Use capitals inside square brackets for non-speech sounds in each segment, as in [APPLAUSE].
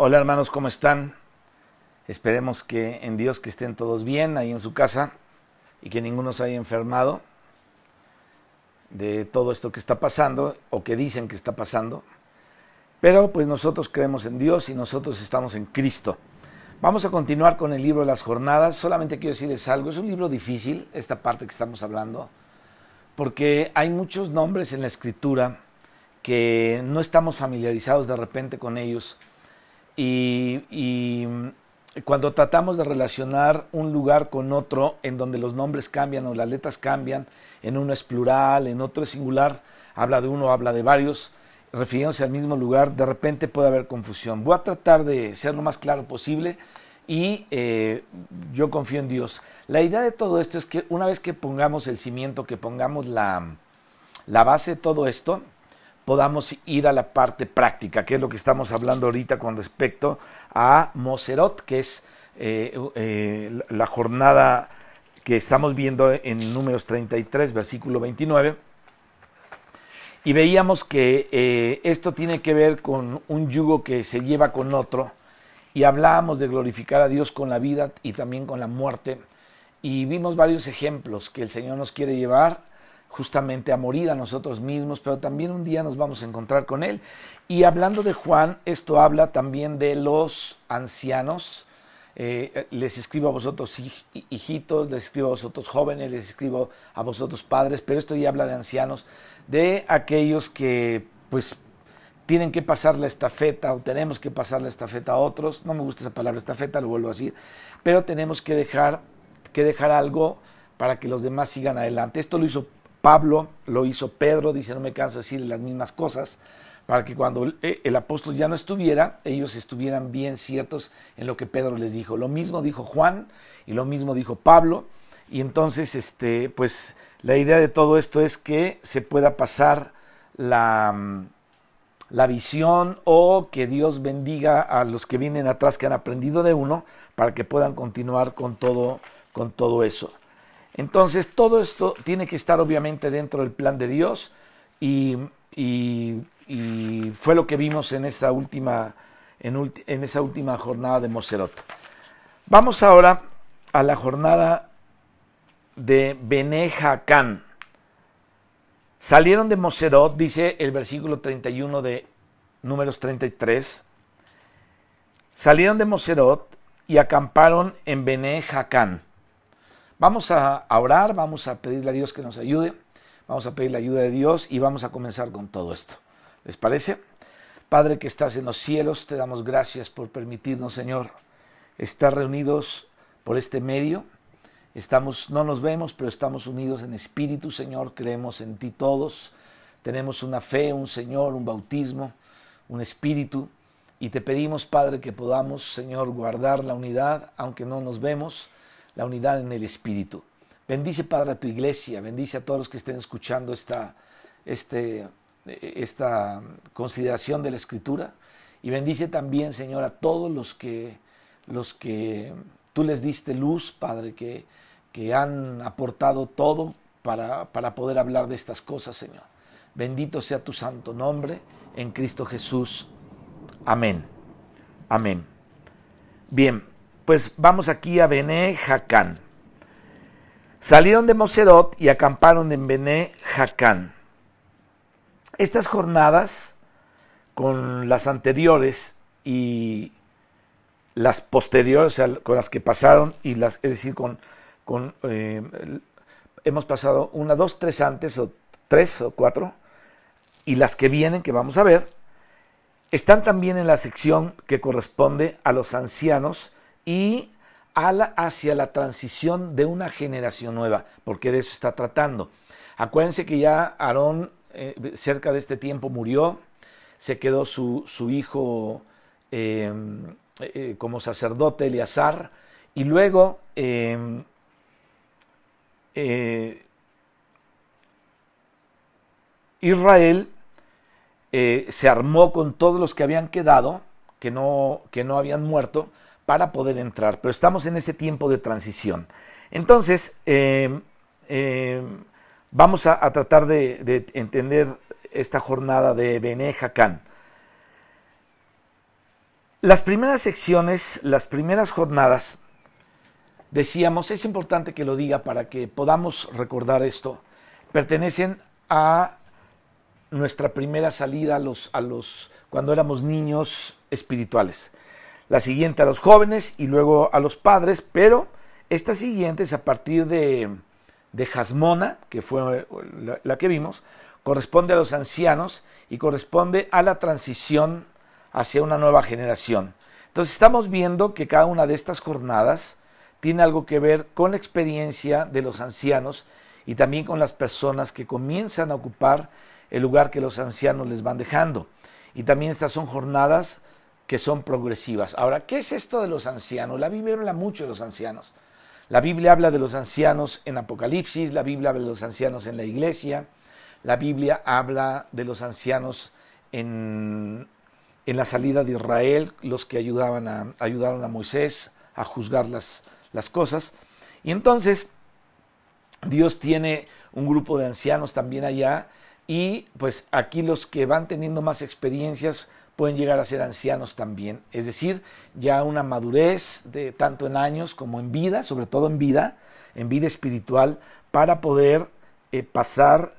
Hola hermanos, ¿cómo están? Esperemos que en Dios que estén todos bien ahí en su casa y que ninguno se haya enfermado de todo esto que está pasando o que dicen que está pasando. Pero pues nosotros creemos en Dios y nosotros estamos en Cristo. Vamos a continuar con el libro de las jornadas. Solamente quiero decirles algo, es un libro difícil, esta parte que estamos hablando, porque hay muchos nombres en la escritura que no estamos familiarizados de repente con ellos y, cuando tratamos de relacionar un lugar con otro en donde los nombres cambian o las letras cambian, en uno es plural, en otro es singular, habla de uno, habla de varios, refiriéndose al mismo lugar, de repente puede haber confusión. Voy a tratar de ser lo más claro posible y eh, yo confío en Dios. La idea de todo esto es que una vez que pongamos el cimiento, que pongamos la, la base de todo esto, podamos ir a la parte práctica, que es lo que estamos hablando ahorita con respecto a Moserot, que es eh, eh, la jornada que estamos viendo en números 33, versículo 29. Y veíamos que eh, esto tiene que ver con un yugo que se lleva con otro. Y hablábamos de glorificar a Dios con la vida y también con la muerte. Y vimos varios ejemplos que el Señor nos quiere llevar justamente a morir a nosotros mismos, pero también un día nos vamos a encontrar con Él. Y hablando de Juan, esto habla también de los ancianos. Eh, les escribo a vosotros hijitos, les escribo a vosotros jóvenes, les escribo a vosotros padres, pero esto ya habla de ancianos, de aquellos que pues tienen que pasar la estafeta o tenemos que pasar la estafeta a otros. No me gusta esa palabra estafeta, lo vuelvo a decir, pero tenemos que dejar, que dejar algo para que los demás sigan adelante. Esto lo hizo Pablo, lo hizo Pedro, dice, no me canso de decir las mismas cosas, para que cuando eh, el apóstol ya no estuviera, ellos estuvieran bien ciertos en lo que Pedro les dijo. Lo mismo dijo Juan y lo mismo dijo Pablo. Y entonces, este, pues la idea de todo esto es que se pueda pasar la, mm, la visión o que Dios bendiga a los que vienen atrás que han aprendido de uno para que puedan continuar con todo, con todo eso. Entonces, todo esto tiene que estar obviamente dentro del plan de Dios y, fue lo que vimos en esa última, en, esa última jornada de Moserot. Vamos ahora a la jornada de Benejacán. Salieron de Moserot, dice el versículo 31 de Números 33. Salieron de Moserot y acamparon en Benejacán. Vamos a orar, vamos a pedirle a Dios que nos ayude, vamos a pedir la ayuda de Dios y vamos a comenzar con todo esto. ¿Les parece? Padre que estás en los cielos, te damos gracias por permitirnos, Señor, estar reunidos por este medio. Estamos, no nos vemos, pero estamos unidos en espíritu, Señor, creemos en ti todos. Tenemos una fe, un Señor, un bautismo, un espíritu. Y te pedimos, Padre, que podamos, Señor, guardar la unidad, aunque no nos vemos la unidad en el Espíritu. Bendice, Padre, a tu iglesia, bendice a todos los que estén escuchando esta, este, esta consideración de la Escritura y bendice también, Señor, a todos los que, los que tú les diste luz, Padre, que, que han aportado todo para, para poder hablar de estas cosas, Señor. Bendito sea tu santo nombre en Cristo Jesús. Amén. Amén. Bien, pues vamos aquí a Bené Jacán. Salieron de Moserot y acamparon en Bené Jacán. Estas jornadas, con las anteriores y las posteriores, o sea, con las que pasaron, y las, es decir, con, con eh, hemos pasado una, dos, tres antes, o tres o cuatro, y las que vienen, que vamos a ver, están también en la sección que corresponde a los ancianos y hacia la transición de una generación nueva, porque de eso está tratando. Acuérdense que ya Aarón eh, cerca de este tiempo murió, se quedó su, hijo em, eh, como sacerdote Eleazar, y luego em, eh, Israel se armó con todos los que habían quedado, que no, que no habían muerto, para poder entrar, pero estamos en ese tiempo de transición. Entonces, em, em, vamos a, tratar de, entender esta jornada de Bene Las primeras secciones, las primeras jornadas, decíamos, es importante que lo diga para que podamos recordar esto, pertenecen a nuestra primera salida a los, a los, cuando éramos niños espirituales. La siguiente a los jóvenes y luego a los padres, pero esta siguiente es a partir de, de Jasmona, que fue la, la que vimos, corresponde a los ancianos y corresponde a la transición hacia una nueva generación. Entonces estamos viendo que cada una de estas jornadas tiene algo que ver con la experiencia de los ancianos y también con las personas que comienzan a ocupar el lugar que los ancianos les van dejando. Y también estas son jornadas que son progresivas. Ahora, ¿qué es esto de los ancianos? La Biblia habla mucho de los ancianos. La Biblia habla de los ancianos en Apocalipsis, la Biblia habla de los ancianos en la iglesia, la Biblia habla de los ancianos en, en la salida de Israel, los que ayudaban a, ayudaron a Moisés a juzgar las, las cosas. Y entonces Dios tiene un grupo de ancianos también allá y pues aquí los que van teniendo más experiencias pueden llegar a ser ancianos también, es decir, ya una madurez de tanto en años como en vida, sobre todo en vida, en vida espiritual, para poder eh, pasar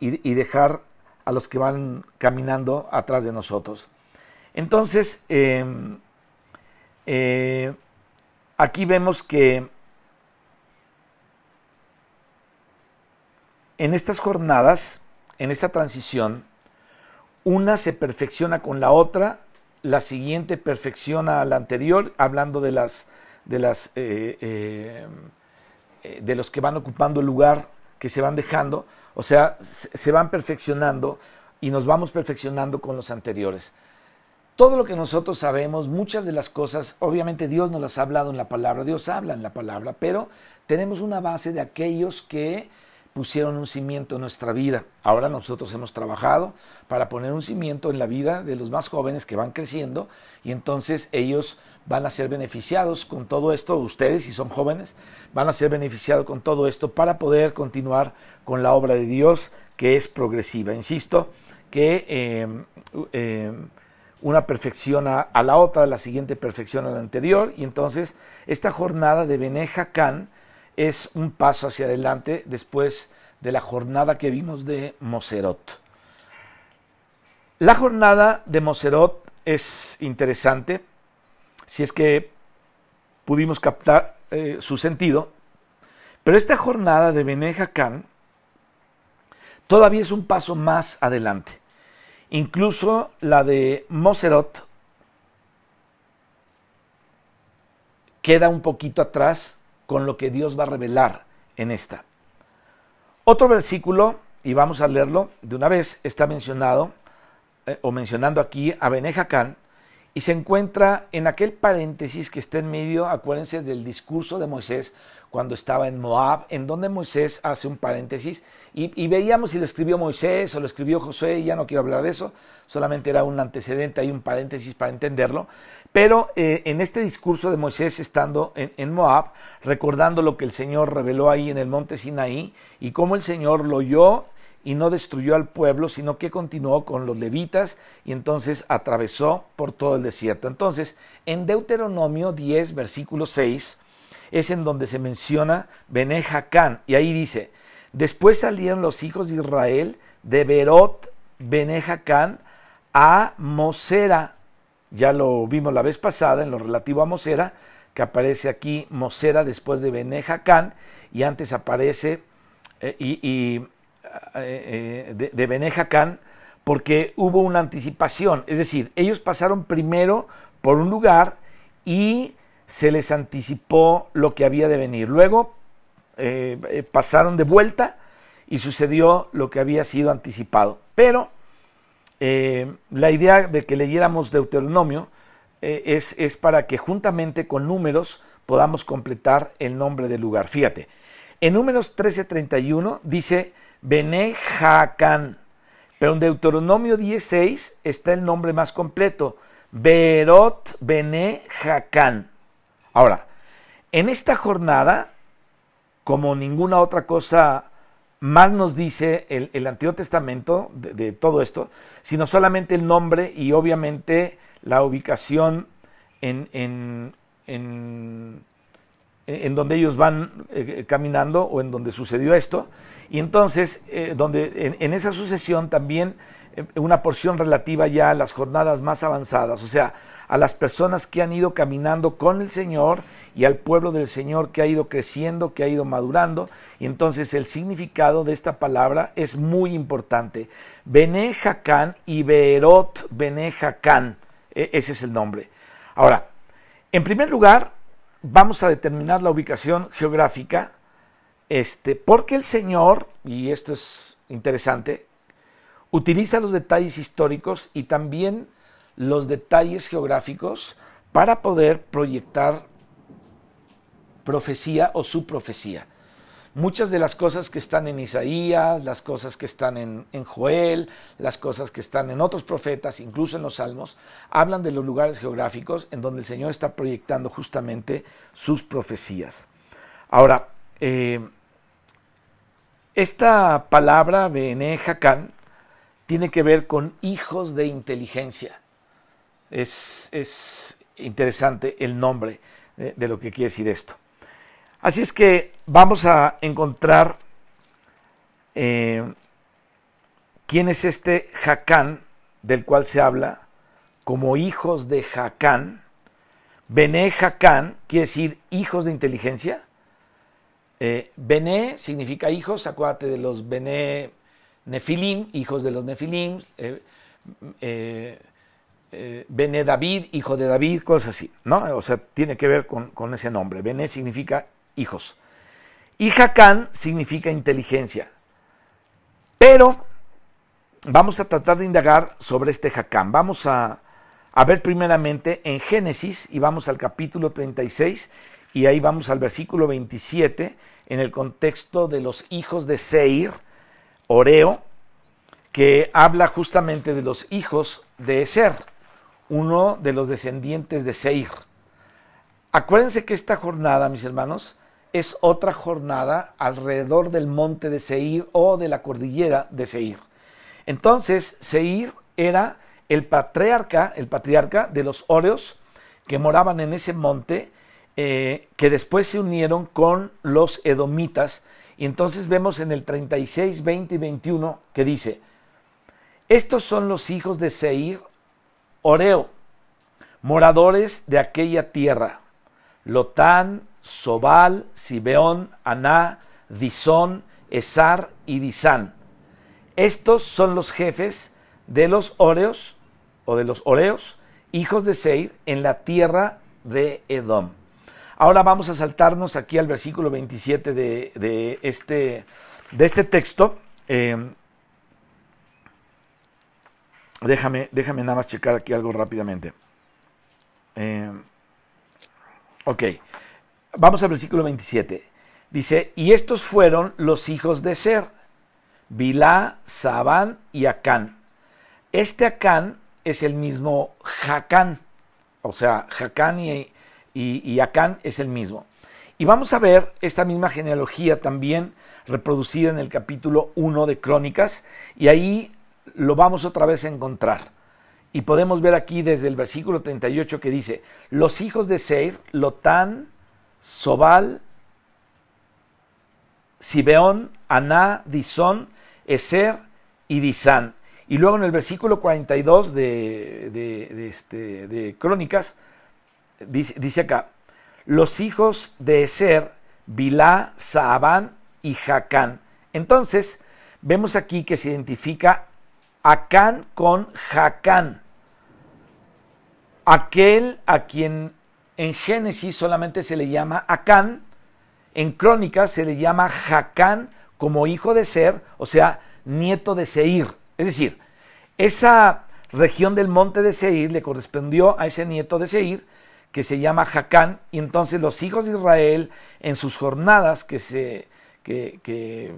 y, dejar a los que van caminando atrás de nosotros. Entonces, em, eh, aquí vemos que en estas jornadas, en esta transición, una se perfecciona con la otra, la siguiente perfecciona a la anterior, hablando de las de eh, eh, de los que van ocupando el lugar que se van dejando, o sea, se van perfeccionando y nos vamos perfeccionando con los anteriores. Todo lo que nosotros sabemos, muchas de las cosas, obviamente Dios nos las ha hablado en la palabra, Dios habla en la palabra, pero tenemos una base de aquellos que pusieron un cimiento en nuestra vida. Ahora nosotros hemos trabajado para poner un cimiento en la vida de los más jóvenes que van creciendo y entonces ellos van a ser beneficiados con todo esto, ustedes si son jóvenes, van a ser beneficiados con todo esto para poder continuar con la obra de Dios que es progresiva. Insisto que eh, eh, una perfecciona a la otra, la siguiente perfecciona a la anterior y entonces esta jornada de Benejacán es un paso hacia adelante después de la jornada que vimos de Moserot. La jornada de Moserot es interesante, si es que pudimos captar eh, su sentido, pero esta jornada de Benejacán todavía es un paso más adelante. Incluso la de Moserot queda un poquito atrás con lo que Dios va a revelar en esta. Otro versículo, y vamos a leerlo de una vez, está mencionado eh, o mencionando aquí a Benejacán y se encuentra en aquel paréntesis que está en medio, acuérdense del discurso de Moisés cuando estaba en Moab, en donde Moisés hace un paréntesis y, veíamos si lo escribió Moisés o lo escribió Josué, y ya no quiero hablar de eso, solamente era un antecedente, hay un paréntesis para entenderlo, pero eh, en este discurso de Moisés estando en, Moab, recordando lo que el Señor reveló ahí en el monte Sinaí y cómo el Señor lo oyó y no destruyó al pueblo, sino que continuó con los levitas y entonces atravesó por todo el desierto. Entonces, en Deuteronomio 10, versículo 6, es en donde se menciona Benejacán, y ahí dice, después salieron los hijos de Israel de Berot Benejacán a Mosera, ya lo vimos la vez pasada en lo relativo a Mosera, que aparece aquí Mosera después de Benejacán, y antes aparece eh, y eh, eh, de, de Benejacán porque hubo una anticipación. Es decir, ellos pasaron primero por un lugar y se les anticipó lo que había de venir. Luego pasaron de vuelta y sucedió lo que había sido anticipado. Pero la idea de que leyéramos Deuteronomio es, es, para que juntamente con números podamos completar el nombre del lugar. Fíjate, en números 13:31 dice Bene Pero en Deuteronomio 16 está el nombre más completo, Berot Bene Ahora, en esta jornada, como ninguna otra cosa más nos dice el, Antiguo Testamento de, todo esto, sino solamente el nombre y obviamente la ubicación en, en, en, donde ellos van eh, caminando o en donde sucedió esto. Y entonces, eh, donde en, esa sucesión también eh, una porción relativa ya a las jornadas más avanzadas, o sea, a las personas que han ido caminando con el Señor y al pueblo del Señor que ha ido creciendo, que ha ido madurando. Y entonces el significado de esta palabra es muy importante. Bene y Beerot Bene e, ese es el nombre. Ahora, en primer lugar, vamos a determinar la ubicación geográfica, este, porque el Señor, y esto es interesante, utiliza los detalles históricos y también los detalles geográficos para poder proyectar profecía o su profecía. Muchas de las cosas que están en Isaías, las cosas que están en, Joel, las cosas que están en otros profetas, incluso en los salmos, hablan de los lugares geográficos en donde el Señor está proyectando justamente sus profecías. Ahora, eh, esta palabra, Bene tiene que ver con hijos de inteligencia. Es, interesante el nombre de lo que quiere decir esto. Así es que vamos a encontrar eh, quién es este Jacán del cual se habla como hijos de Jacán. Bené Jacán quiere decir hijos de inteligencia. Eh, Bené significa hijos, acuérdate de los Bené Nefilim, hijos de los Nefilim. Eh, eh Bené David, hijo de David, cosas así, ¿no? O sea, tiene que ver con, ese nombre. Bené significa hijos. Y Jacán significa inteligencia. Pero vamos a tratar de indagar sobre este Jacán. Vamos a, ver primeramente en Génesis y vamos al capítulo 36 y ahí vamos al versículo 27 en el contexto de los hijos de Seir, Oreo, que habla justamente de los hijos de Eser, uno de los descendientes de Seir. Acuérdense que esta jornada, mis hermanos, es otra jornada alrededor del monte de Seir o de la cordillera de Seir. Entonces, Seir era el patriarca, el patriarca de los Oreos que moraban en ese monte, eh, que después se unieron con los edomitas. Y entonces vemos en el 36, 20 y 21 que dice, estos son los hijos de Seir, Oreo, moradores de aquella tierra, Lotán, Sobal, Sibeón, Aná, Disón, Esar y Disán. Estos son los jefes de los Oreos o de los Oreos, hijos de Seir, en la tierra de Edom. Ahora vamos a saltarnos aquí al versículo 27 de, este, de este texto. Em, déjame, déjame nada más checar aquí algo rápidamente. Em, ok. Vamos al versículo 27. Dice, y estos fueron los hijos de Ser, Bilá, Sabán y Acán. Este Acán es el mismo Jacán, o sea, Jacán y, y, Acán es el mismo. Y vamos a ver esta misma genealogía también reproducida en el capítulo 1 de Crónicas, y ahí lo vamos otra vez a encontrar. Y podemos ver aquí desde el versículo 38 que dice, los hijos de Seir, Lotán, Sobal, Sibeón, Aná, Disón, Eser y Disán. Y luego en el versículo 42 de, de, este, de Crónicas, dice, acá, los hijos de Eser, Bilá, Saabán y Jacán. Entonces, vemos aquí que se identifica Acán con Jacán. Aquel a quien en Génesis solamente se le llama Acán, en Crónicas se le llama Jacán como hijo de Ser, o sea, nieto de Seir. Es decir, esa región del monte de Seir le correspondió a ese nieto de Seir, que se llama Jacán, y entonces los hijos de Israel, en sus jornadas que se que,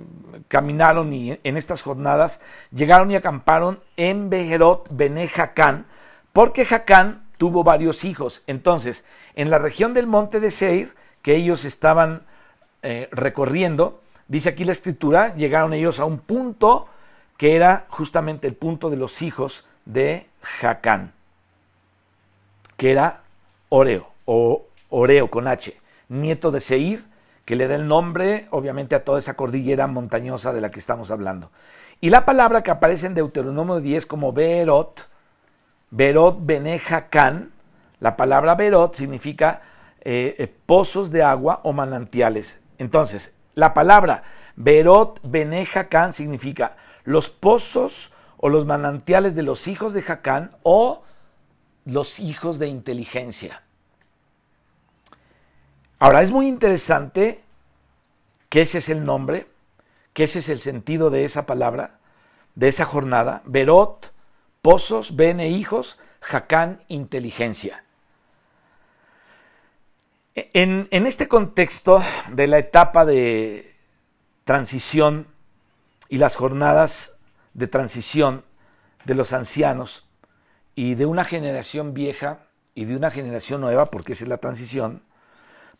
caminaron y en estas jornadas llegaron y acamparon en Bejerot Bene Jacán, porque Jacán tuvo varios hijos. Entonces, en la región del monte de Seir, que ellos estaban eh, recorriendo, dice aquí la escritura, llegaron ellos a un punto que era justamente el punto de los hijos de Jacán, que era Oreo, o Oreo con H, nieto de Seir, que le da el nombre, obviamente, a toda esa cordillera montañosa de la que estamos hablando. Y la palabra que aparece en Deuteronomio 10 como Berot, Berot Benejacan, la palabra Berot significa eh, eh, pozos de agua o manantiales. Entonces, la palabra Berot Benejacan significa los pozos o los manantiales de los hijos de Jacán o los hijos de inteligencia. Ahora, es muy interesante que ese es el nombre, que ese es el sentido de esa palabra, de esa jornada. Berot, pozos, bene hijos, Jacán, inteligencia. En, en, este contexto de la etapa de transición y las jornadas de transición de los ancianos y de una generación vieja y de una generación nueva, porque esa es la transición,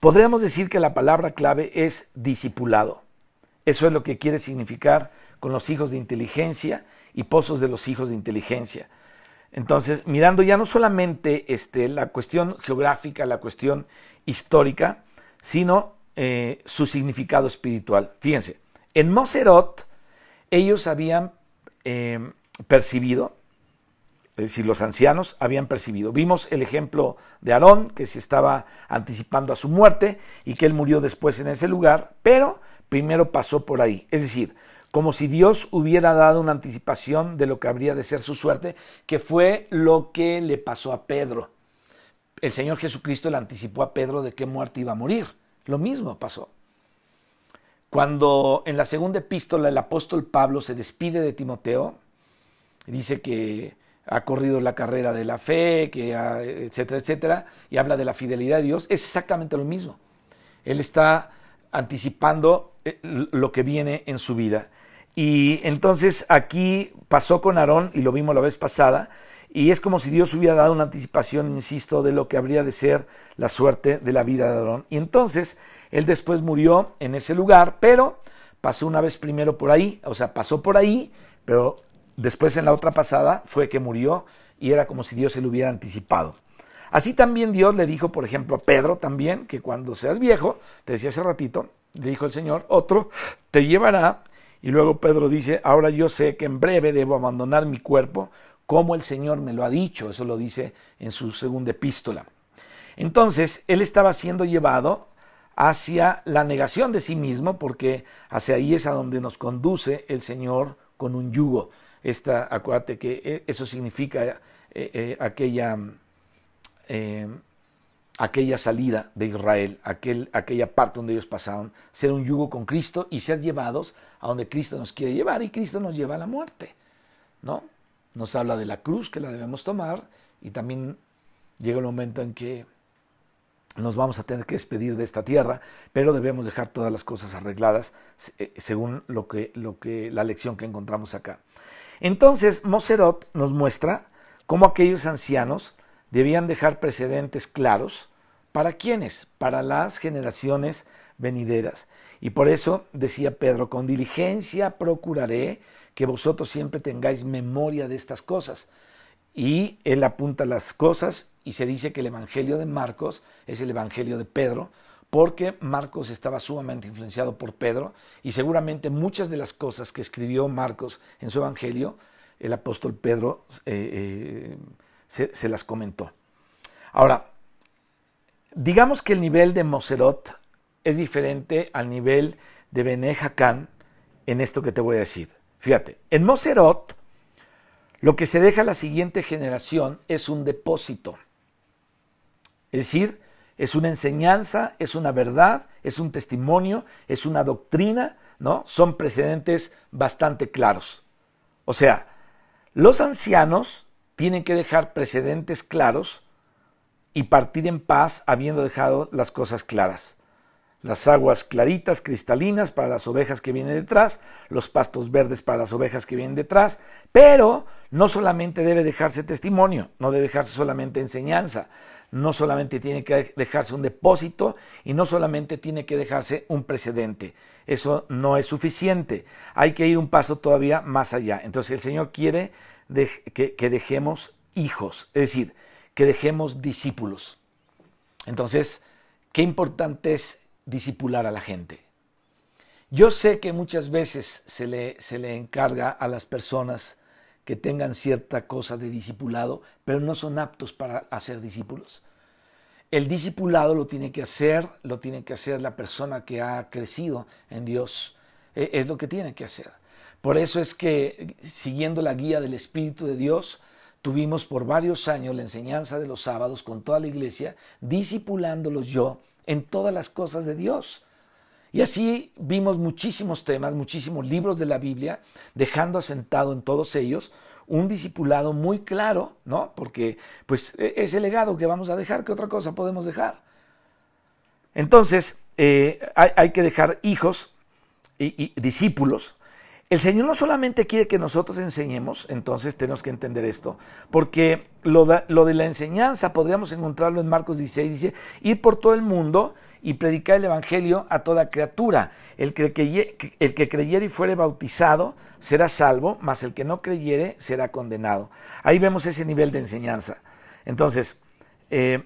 podríamos decir que la palabra clave es discipulado. Eso es lo que quiere significar con los hijos de inteligencia y pozos de los hijos de inteligencia. Entonces, mirando ya no solamente este, la cuestión geográfica, la cuestión histórica, sino eh, su significado espiritual. Fíjense, en Moserot ellos habían eh, percibido, es decir, los ancianos habían percibido. Vimos el ejemplo de Aarón, que se estaba anticipando a su muerte y que él murió después en ese lugar, pero primero pasó por ahí. Es decir, como si Dios hubiera dado una anticipación de lo que habría de ser su suerte, que fue lo que le pasó a Pedro. El Señor Jesucristo le anticipó a Pedro de qué muerte iba a morir. Lo mismo pasó. Cuando en la segunda epístola el apóstol Pablo se despide de Timoteo, dice que ha corrido la carrera de la fe, que etcétera, etcétera, y habla de la fidelidad de Dios, es exactamente lo mismo. Él está anticipando eh, lo que viene en su vida. Y entonces aquí pasó con Aarón, y lo vimos la vez pasada, y es como si Dios hubiera dado una anticipación, insisto, de lo que habría de ser la suerte de la vida de Aarón. Y entonces él después murió en ese lugar, pero pasó una vez primero por ahí, o sea, pasó por ahí, pero después en la otra pasada fue que murió y era como si Dios se lo hubiera anticipado. Así también Dios le dijo, por ejemplo, a Pedro también, que cuando seas viejo, te decía hace ratito, le dijo el Señor, otro te llevará y luego Pedro dice, ahora yo sé que en breve debo abandonar mi cuerpo, como el Señor me lo ha dicho. Eso lo dice en su segunda epístola. Entonces, él estaba siendo llevado hacia la negación de sí mismo, porque hacia ahí es a donde nos conduce el Señor con un yugo. Esta, acuérdate que eh, eso significa eh, eh, aquella aquella salida de Israel, aquel, aquella parte donde ellos pasaron, ser un yugo con Cristo y ser llevados a donde Cristo nos quiere llevar y Cristo nos lleva a la muerte, ¿no? Nos habla de la cruz que la debemos tomar y también llega el momento en que nos vamos a tener que despedir de esta tierra, pero debemos dejar todas las cosas arregladas según lo que, lo que la lección que encontramos acá. Entonces, Moserot nos muestra cómo aquellos ancianos debían dejar precedentes claros para quiénes, para las generaciones venideras. Y por eso decía Pedro, con diligencia procuraré que vosotros siempre tengáis memoria de estas cosas. Y él apunta las cosas y se dice que el Evangelio de Marcos es el Evangelio de Pedro, porque Marcos estaba sumamente influenciado por Pedro y seguramente muchas de las cosas que escribió Marcos en su Evangelio, el apóstol Pedro eh, eh, se, las comentó. Ahora, digamos que el nivel de Moserot es diferente al nivel de Bene en esto que te voy a decir. Fíjate, en Moserot lo que se deja a la siguiente generación es un depósito. Es decir, es una enseñanza, es una verdad, es un testimonio, es una doctrina, ¿no? Son precedentes bastante claros. O sea, los ancianos tienen que dejar precedentes claros y partir en paz habiendo dejado las cosas claras. Las aguas claritas, cristalinas para las ovejas que vienen detrás, los pastos verdes para las ovejas que vienen detrás, pero no solamente debe dejarse testimonio, no debe dejarse solamente enseñanza, no solamente tiene que dejarse un depósito y no solamente tiene que dejarse un precedente. Eso no es suficiente. Hay que ir un paso todavía más allá. Entonces el Señor quiere que, dejemos hijos, es decir, que dejemos discípulos. Entonces, qué importante es disipular a la gente. Yo sé que muchas veces se le, se le encarga a las personas que tengan cierta cosa de discipulado, pero no son aptos para hacer discípulos. El discipulado lo tiene que hacer, lo tiene que hacer la persona que ha crecido en Dios. E, es lo que tiene que hacer. Por eso es que, siguiendo la guía del Espíritu de Dios, tuvimos por varios años la enseñanza de los sábados con toda la iglesia, discipulándolos yo en todas las cosas de Dios. Y así vimos muchísimos temas, muchísimos libros de la Biblia, dejando asentado en todos ellos un discipulado muy claro, ¿no? Porque pues e, es el legado que vamos a dejar, ¿qué otra cosa podemos dejar? Entonces, eh, hay, que dejar hijos y, discípulos. El Señor no solamente quiere que nosotros enseñemos, entonces tenemos que entender esto, porque lo de, lo de la enseñanza podríamos encontrarlo en Marcos 16, dice, ir por todo el mundo y predicar el Evangelio a toda criatura. El que, el que creyere y fuere bautizado será salvo, mas el que no creyere será condenado. Ahí vemos ese nivel de enseñanza. Entonces, eh,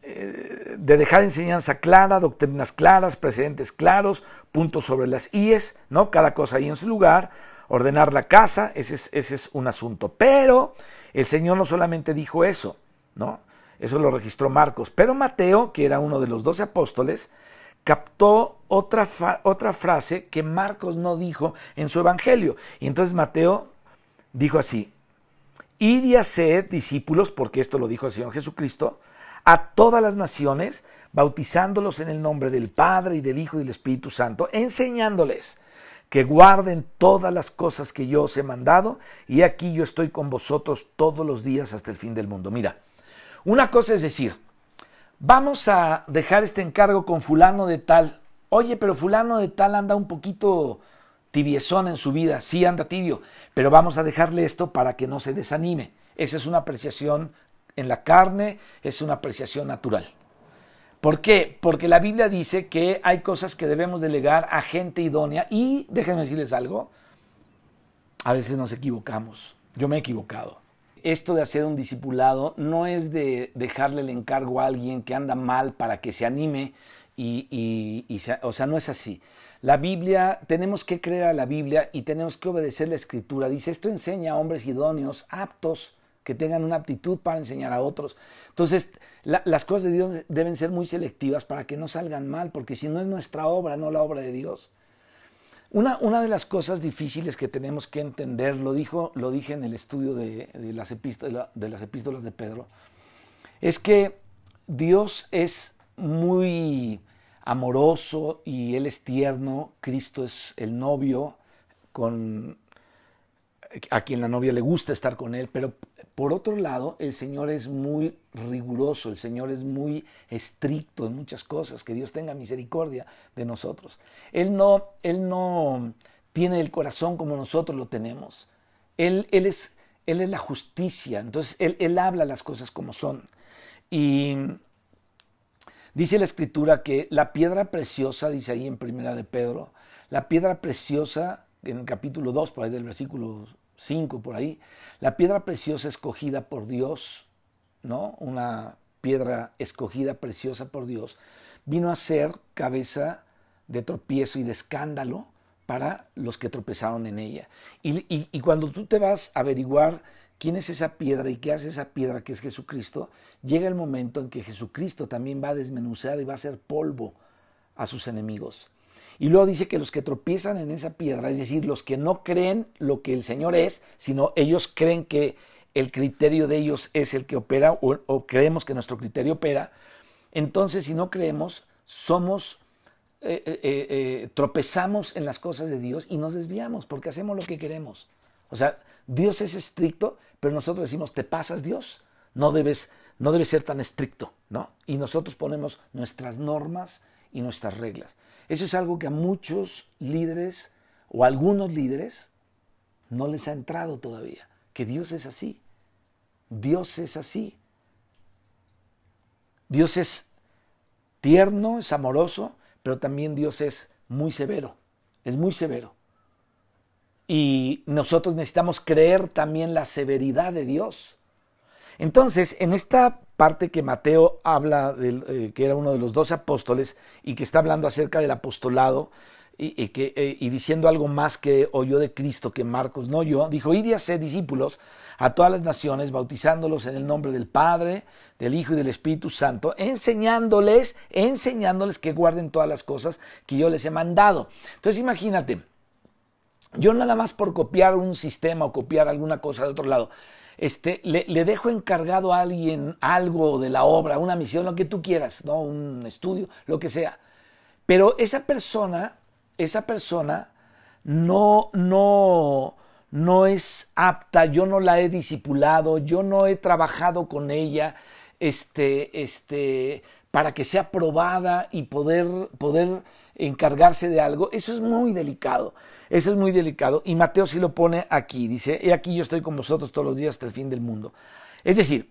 eh, de dejar enseñanza clara, doctrinas claras, precedentes claros, puntos sobre las IES, ¿no? Cada cosa ahí en su lugar, ordenar la casa, ese es, ese es un asunto. Pero el Señor no solamente dijo eso, ¿no? Eso lo registró Marcos. Pero Mateo, que era uno de los doce apóstoles, captó otra, otra frase que Marcos no dijo en su evangelio. Y entonces Mateo dijo así, id y discípulos, porque esto lo dijo el Señor Jesucristo, a todas las naciones, bautizándolos en el nombre del Padre y del Hijo y del Espíritu Santo, enseñándoles que guarden todas las cosas que yo os he mandado, y aquí yo estoy con vosotros todos los días hasta el fin del mundo. Mira, una cosa es decir, vamos a dejar este encargo con fulano de tal. Oye, pero fulano de tal anda un poquito tibiezón en su vida. Sí, anda tibio, pero vamos a dejarle esto para que no se desanime. Esa es una apreciación en la carne, es una apreciación natural. ¿Por qué? Porque la Biblia dice que hay cosas que debemos delegar a gente idónea y déjenme decirles algo, a veces nos equivocamos. Yo me he equivocado esto de hacer un discipulado no es de dejarle el encargo a alguien que anda mal para que se anime y, o sea, no es así. La Biblia, tenemos que creer a la Biblia y tenemos que obedecer la Escritura. Dice, esto enseña a hombres idóneos, aptos, que tengan una aptitud para enseñar a otros. Entonces, las cosas de Dios deben ser muy selectivas para que no salgan mal, porque si no es nuestra obra, no la obra de Dios. Una, una, de las cosas difíciles que tenemos que entender, lo, dijo, lo dije en el estudio de, las epístolas, de las epístolas de Pedro, es que Dios es muy amoroso y Él es tierno, Cristo es el novio con a quien la novia le gusta estar con él, pero por otro lado, el Señor es muy riguroso, el Señor es muy estricto en muchas cosas, que Dios tenga misericordia de nosotros. Él no, él no tiene el corazón como nosotros lo tenemos. Él, él, es, él es la justicia, entonces él, él habla las cosas como son. Y dice la escritura que la piedra preciosa, dice ahí en primera de Pedro, la piedra preciosa en el capítulo 2, por ahí del versículo 5, por ahí, la piedra preciosa escogida por Dios, ¿no? Una piedra escogida preciosa por Dios, vino a ser cabeza de tropiezo y de escándalo para los que tropezaron en ella. Y, y, cuando tú te vas a averiguar quién es esa piedra y qué hace esa piedra que es Jesucristo, llega el momento en que Jesucristo también va a desmenuzar y va a hacer polvo a sus enemigos. Y luego dice que los que tropiezan en esa piedra, es decir, los que no creen lo que el Señor es, sino ellos creen que el criterio de ellos es el que opera o, creemos que nuestro criterio opera, entonces si no creemos, somos, eh, eh, eh, tropezamos en las cosas de Dios y nos desviamos porque hacemos lo que queremos. O sea, Dios es estricto, pero nosotros decimos, te pasas Dios, no debes, no debes ser tan estricto, ¿no? Y nosotros ponemos nuestras normas y nuestras reglas. Eso es algo que a muchos líderes o a algunos líderes no les ha entrado todavía, que Dios es así. Dios es así. Dios es tierno, es amoroso, pero también Dios es muy severo, es muy severo. Y nosotros necesitamos creer también la severidad de Dios. Entonces, en esta parte que Mateo habla, del, eh, que era uno de los doce apóstoles y que está hablando acerca del apostolado y, que, eh, y diciendo algo más que oyó de Cristo que Marcos no oyó, dijo, id y hacer discípulos a todas las naciones, bautizándolos en el nombre del Padre, del Hijo y del Espíritu Santo, enseñándoles, enseñándoles que guarden todas las cosas que yo les he mandado. Entonces imagínate, yo nada más por copiar un sistema o copiar alguna cosa de otro lado, este, le, dejo encargado a alguien algo de la obra, una misión, lo que tú quieras, ¿no? un estudio, lo que sea. Pero esa persona, esa persona no, no, no es apta, yo no la he discipulado, yo no he trabajado con ella, este, este, para que sea probada y poder, poder encargarse de algo, eso es muy delicado. Eso es muy delicado. Y Mateo sí lo pone aquí. Dice, he aquí yo estoy con vosotros todos los días hasta el fin del mundo. Es decir,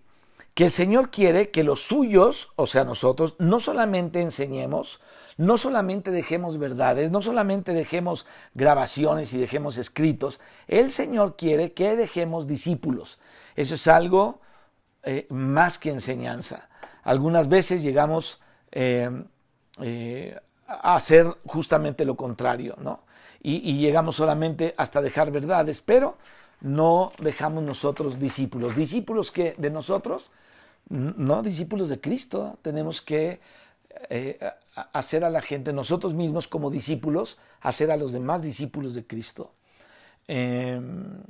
que el Señor quiere que los suyos, o sea nosotros, no solamente enseñemos, no solamente dejemos verdades, no solamente dejemos grabaciones y dejemos escritos, el Señor quiere que dejemos discípulos. Eso es algo eh, más que enseñanza. Algunas veces llegamos eh, eh, a hacer justamente lo contrario, ¿no? y, llegamos solamente hasta dejar verdades, pero no dejamos nosotros discípulos. Discípulos que de nosotros, no discípulos de Cristo, tenemos que eh, hacer a la gente, nosotros mismos como discípulos, hacer a los demás discípulos de Cristo. Em,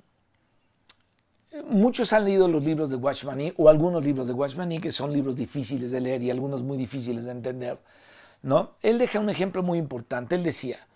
muchos han leído los libros de Watchman o algunos libros de Watchman que son libros difíciles de leer y algunos muy difíciles de entender. Él deja un ejemplo muy importante. Él decía,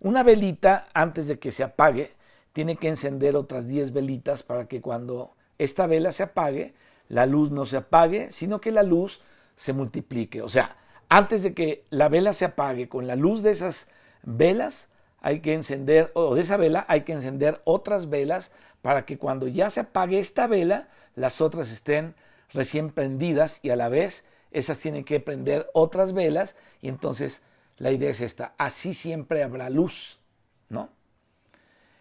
una velita, antes de que se apague, tiene que encender otras 10 velitas para que cuando esta vela se apague, la luz no se apague, sino que la luz se multiplique. O sea, antes de que la vela se apague, con la luz de esas velas, hay que encender, o de esa vela, hay que encender otras velas para que cuando ya se apague esta vela, las otras estén recién prendidas y a la vez esas tienen que prender otras velas y entonces la idea es esta, así siempre habrá luz, ¿no?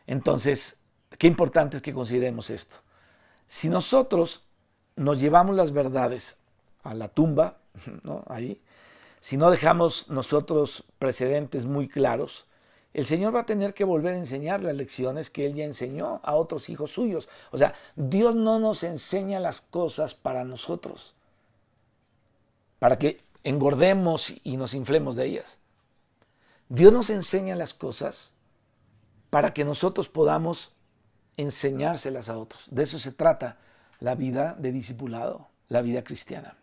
Entonces, qué importante es que consideremos esto. Si nosotros nos llevamos las verdades a la tumba, [LAUGHS] ¿no? Ahí, si no dejamos nosotros precedentes muy claros, el Señor va a tener que volver a enseñar las lecciones que Él ya enseñó a otros hijos suyos. O sea, Dios no nos enseña las cosas para nosotros, para que engordemos y nos inflemos de ellas. Dios nos enseña las cosas para que nosotros podamos enseñárselas a otros. De eso se trata la vida de discipulado, la vida cristiana.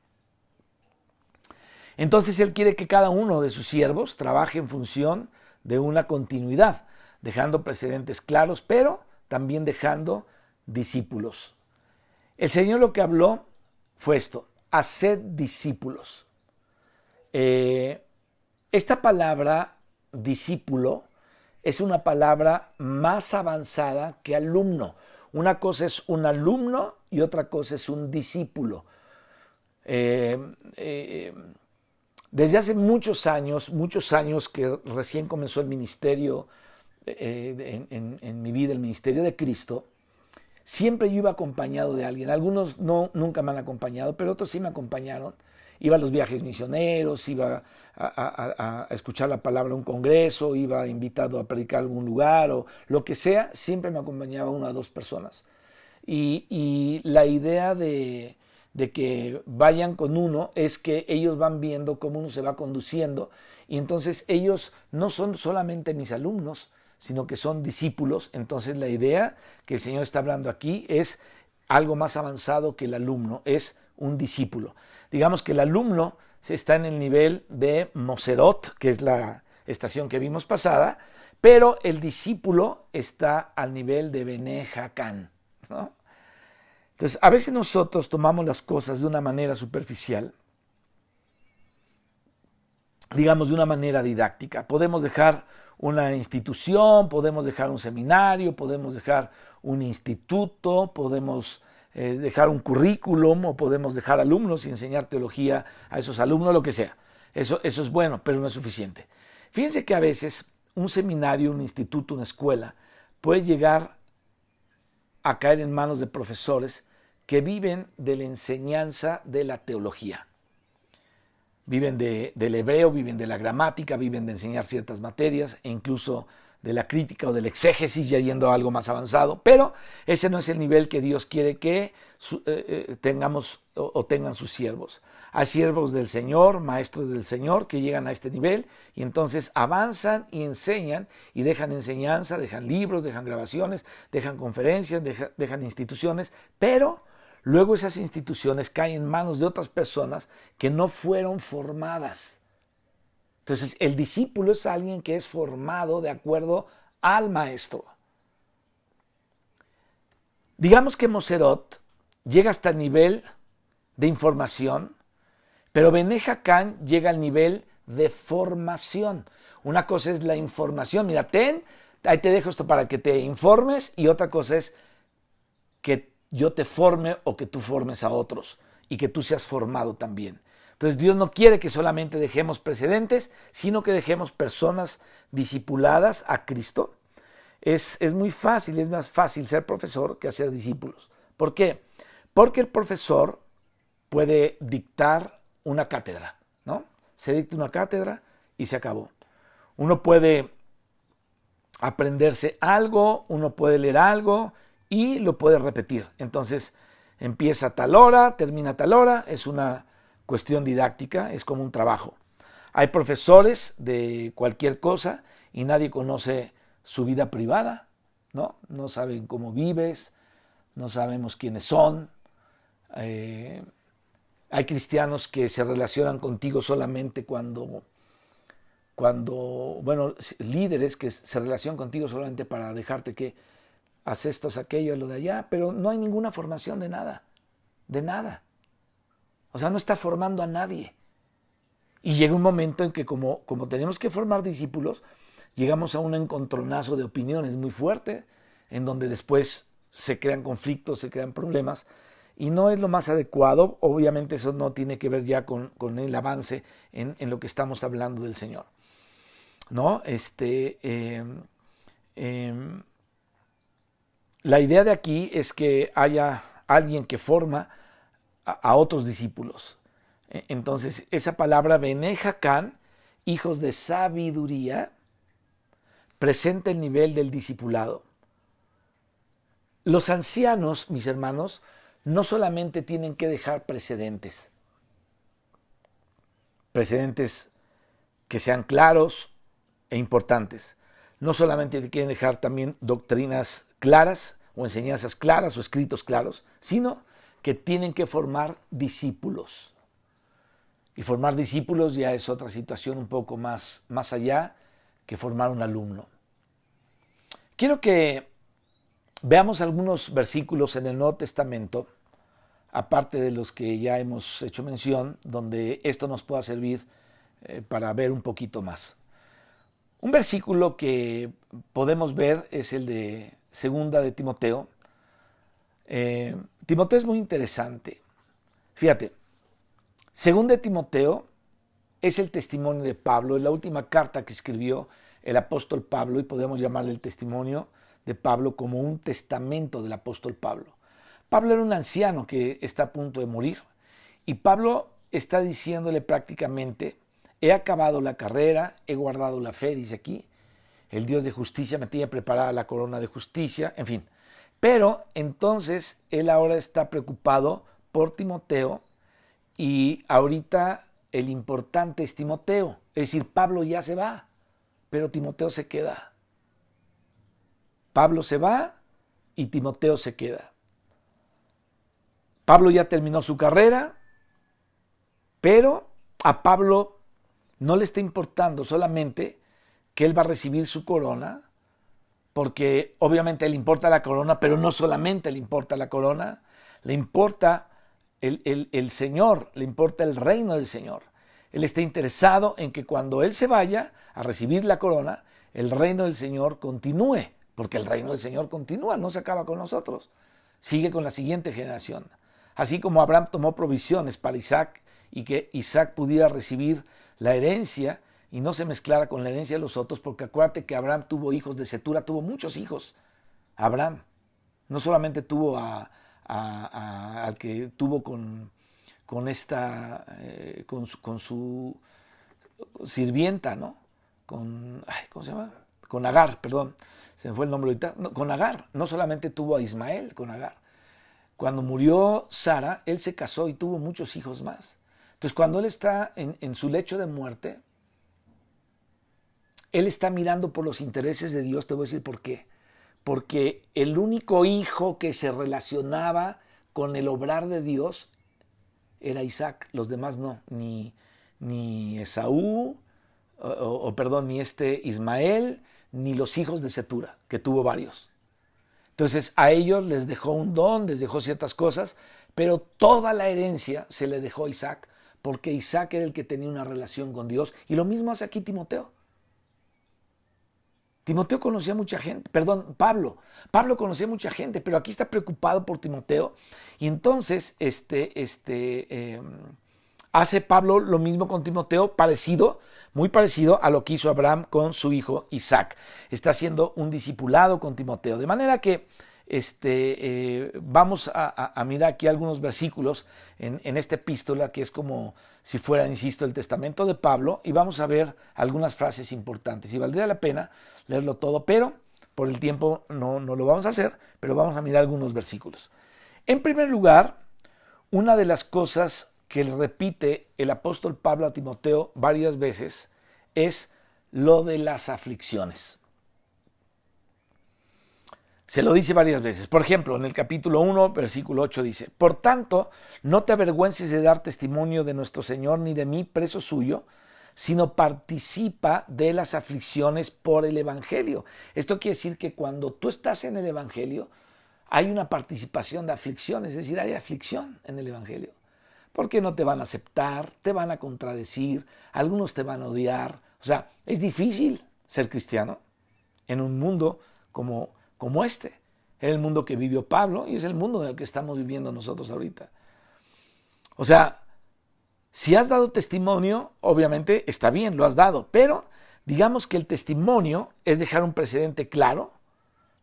Entonces Él quiere que cada uno de sus siervos trabaje en función de una continuidad, dejando precedentes claros, pero también dejando discípulos. El Señor lo que habló fue esto, haced discípulos. Eh, esta palabra discípulo es una palabra más avanzada que alumno. Una cosa es un alumno y otra cosa es un discípulo. Eh, eh, desde hace muchos años, muchos años que recién comenzó el ministerio, en, mi vida, el ministerio de Cristo, siempre yo iba acompañado de alguien. Algunos no, nunca me han acompañado, pero otros sí me acompañaron iba a los viajes misioneros, iba a, escuchar la palabra en un congreso, iba invitado a predicar a algún lugar o lo que sea, siempre me acompañaba una o dos personas. Y, la idea de, que vayan con uno es que ellos van viendo cómo uno se va conduciendo y entonces ellos no son solamente mis alumnos, sino que son discípulos. Entonces la idea que el Señor está hablando aquí es algo más avanzado que el alumno, es un discípulo. Digamos que el alumno está en el nivel de Moserot, que es la estación que vimos pasada, pero el discípulo está al nivel de Bene ¿no? Entonces, a veces nosotros tomamos las cosas de una manera superficial, digamos de una manera didáctica. Podemos dejar una institución, podemos dejar un seminario, podemos dejar un instituto, podemos dejar un currículum o podemos dejar alumnos y enseñar teología a esos alumnos, lo que sea. Eso, eso es bueno, pero no es suficiente. Fíjense que a veces un seminario, un instituto, una escuela puede llegar a caer en manos de profesores que viven de la enseñanza de la teología. Viven del hebreo, viven de la gramática, viven de enseñar ciertas materias e incluso de la crítica o del exégesis, ya yendo a algo más avanzado, pero ese no es el nivel que Dios quiere que eh, eh, tengamos o, tengan sus siervos. Hay siervos del Señor, maestros del Señor, que llegan a este nivel y entonces avanzan y enseñan y dejan enseñanza, dejan libros, dejan grabaciones, dejan conferencias, dejan instituciones, pero luego esas instituciones caen en manos de otras personas que no fueron formadas entonces, el discípulo es alguien que es formado de acuerdo al maestro. Digamos que Moserot llega hasta el nivel de información, pero Beneja Khan llega al nivel de formación. Una cosa es la información, mira, ten, ahí te dejo esto para que te informes, y otra cosa es que yo te forme o que tú formes a otros y que tú seas formado también. Entonces Dios no quiere que solamente dejemos precedentes, sino que dejemos personas discipuladas a Cristo. Es, es muy fácil, es más fácil ser profesor que hacer discípulos. ¿Por qué? Porque el profesor puede dictar una cátedra, ¿no? Se dicta una cátedra y se acabó. Uno puede aprenderse algo, uno puede leer algo y lo puede repetir. Entonces, empieza tal hora, termina tal hora, es una cuestión didáctica, es como un trabajo. Hay profesores de cualquier cosa y nadie conoce su vida privada, ¿no? No saben cómo vives, no sabemos quiénes son. Eh, hay cristianos que se relacionan contigo solamente cuando, cuando, bueno, líderes que se relacionan contigo solamente para dejarte que haces esto, aquello, lo de allá, pero no hay ninguna formación de nada, de nada. O sea, no está formando a nadie. Y llega un momento en que como, como tenemos que formar discípulos, llegamos a un encontronazo de opiniones muy fuerte, en donde después se crean conflictos, se crean problemas, y no es lo más adecuado. Obviamente eso no tiene que ver ya con, el avance en, lo que estamos hablando del Señor. ¿No? Este, em, em, la idea de aquí es que haya alguien que forma a, otros discípulos. E, entonces, esa palabra Benejacán, hijos de sabiduría, presenta el nivel del discipulado. Los ancianos, mis hermanos, no solamente tienen que dejar precedentes, precedentes que sean claros e importantes. No solamente quieren dejar también doctrinas claras o enseñanzas claras o escritos claros, sino que tienen que formar discípulos. Y formar discípulos ya es otra situación un poco más, más allá que formar un alumno. Quiero que veamos algunos versículos en el Nuevo Testamento, aparte de los que ya hemos hecho mención, donde esto nos pueda servir eh, para ver un poquito más. Un versículo que podemos ver es el de Segunda de Timoteo, eh, Timoteo es muy interesante. Fíjate, según de Timoteo, es el testimonio de Pablo, es la última carta que escribió el apóstol Pablo y podemos llamarle el testimonio de Pablo como un testamento del apóstol Pablo. Pablo era un anciano que está a punto de morir y Pablo está diciéndole prácticamente, he acabado la carrera, he guardado la fe, dice aquí, el Dios de justicia me tiene preparada la corona de justicia, en fin, pero entonces él ahora está preocupado por Timoteo y ahorita el importante es Timoteo. Es decir, Pablo ya se va, pero Timoteo se queda. Pablo se va y Timoteo se queda. Pablo ya terminó su carrera, pero a Pablo no le está importando solamente que él va a recibir su corona, porque obviamente le importa la corona, pero no solamente le importa la corona, le importa el, el, Señor, le importa el reino del Señor. Él está interesado en que cuando Él se vaya a recibir la corona, el reino del Señor continúe, porque el reino del Señor continúa, no se acaba con nosotros, sigue con la siguiente generación. Así como Abraham tomó provisiones para Isaac y que Isaac pudiera recibir la herencia, y no se mezclara con la herencia de los otros, porque acuérdate que Abraham tuvo hijos de Setura, tuvo muchos hijos. Abraham no solamente tuvo a, al que tuvo con, con esta, eh, con, su, con, su, sirvienta, ¿no? Con, ¿cómo se llama? Con Agar, perdón, se me fue el nombre ahorita. con Agar, no solamente tuvo a Ismael con Agar. Cuando murió Sara, él se casó y tuvo muchos hijos más. Entonces, cuando él está en, su lecho de muerte, él está mirando por los intereses de Dios, te voy a decir por qué. Porque el único hijo que se relacionaba con el obrar de Dios era Isaac, los demás no, ni, ni Esaú, o, perdón, ni este Ismael, ni los hijos de Setura, que tuvo varios. Entonces a ellos les dejó un don, les dejó ciertas cosas, pero toda la herencia se le dejó a Isaac, porque Isaac era el que tenía una relación con Dios. Y lo mismo hace aquí Timoteo. Timoteo conocía mucha gente, perdón, Pablo. Pablo conocía mucha gente, pero aquí está preocupado por Timoteo. Y entonces, este, este, em, hace Pablo lo mismo con Timoteo, parecido, muy parecido a lo que hizo Abraham con su hijo Isaac. Está haciendo un discipulado con Timoteo. De manera que este, eh, vamos a, mirar aquí algunos versículos en, esta epístola que es como si fuera, insisto, el testamento de Pablo y vamos a ver algunas frases importantes. Y valdría la pena leerlo todo, pero por el tiempo no, no lo vamos a hacer, pero vamos a mirar algunos versículos. En primer lugar, una de las cosas que repite el apóstol Pablo a Timoteo varias veces es lo de las aflicciones. Se lo dice varias veces. Por ejemplo, en el capítulo 1, versículo 8 dice, Por tanto, no te avergüences de dar testimonio de nuestro Señor ni de mí, preso suyo, sino participa de las aflicciones por el Evangelio. Esto quiere decir que cuando tú estás en el Evangelio, hay una participación de aflicción, es decir, hay aflicción en el Evangelio. Porque no te van a aceptar, te van a contradecir, algunos te van a odiar. O sea, es difícil ser cristiano en un mundo como como este. Es el mundo que vivió Pablo y es el mundo en el que estamos viviendo nosotros ahorita. O sea, si has dado testimonio, obviamente está bien, lo has dado, pero digamos que el testimonio es dejar un precedente claro,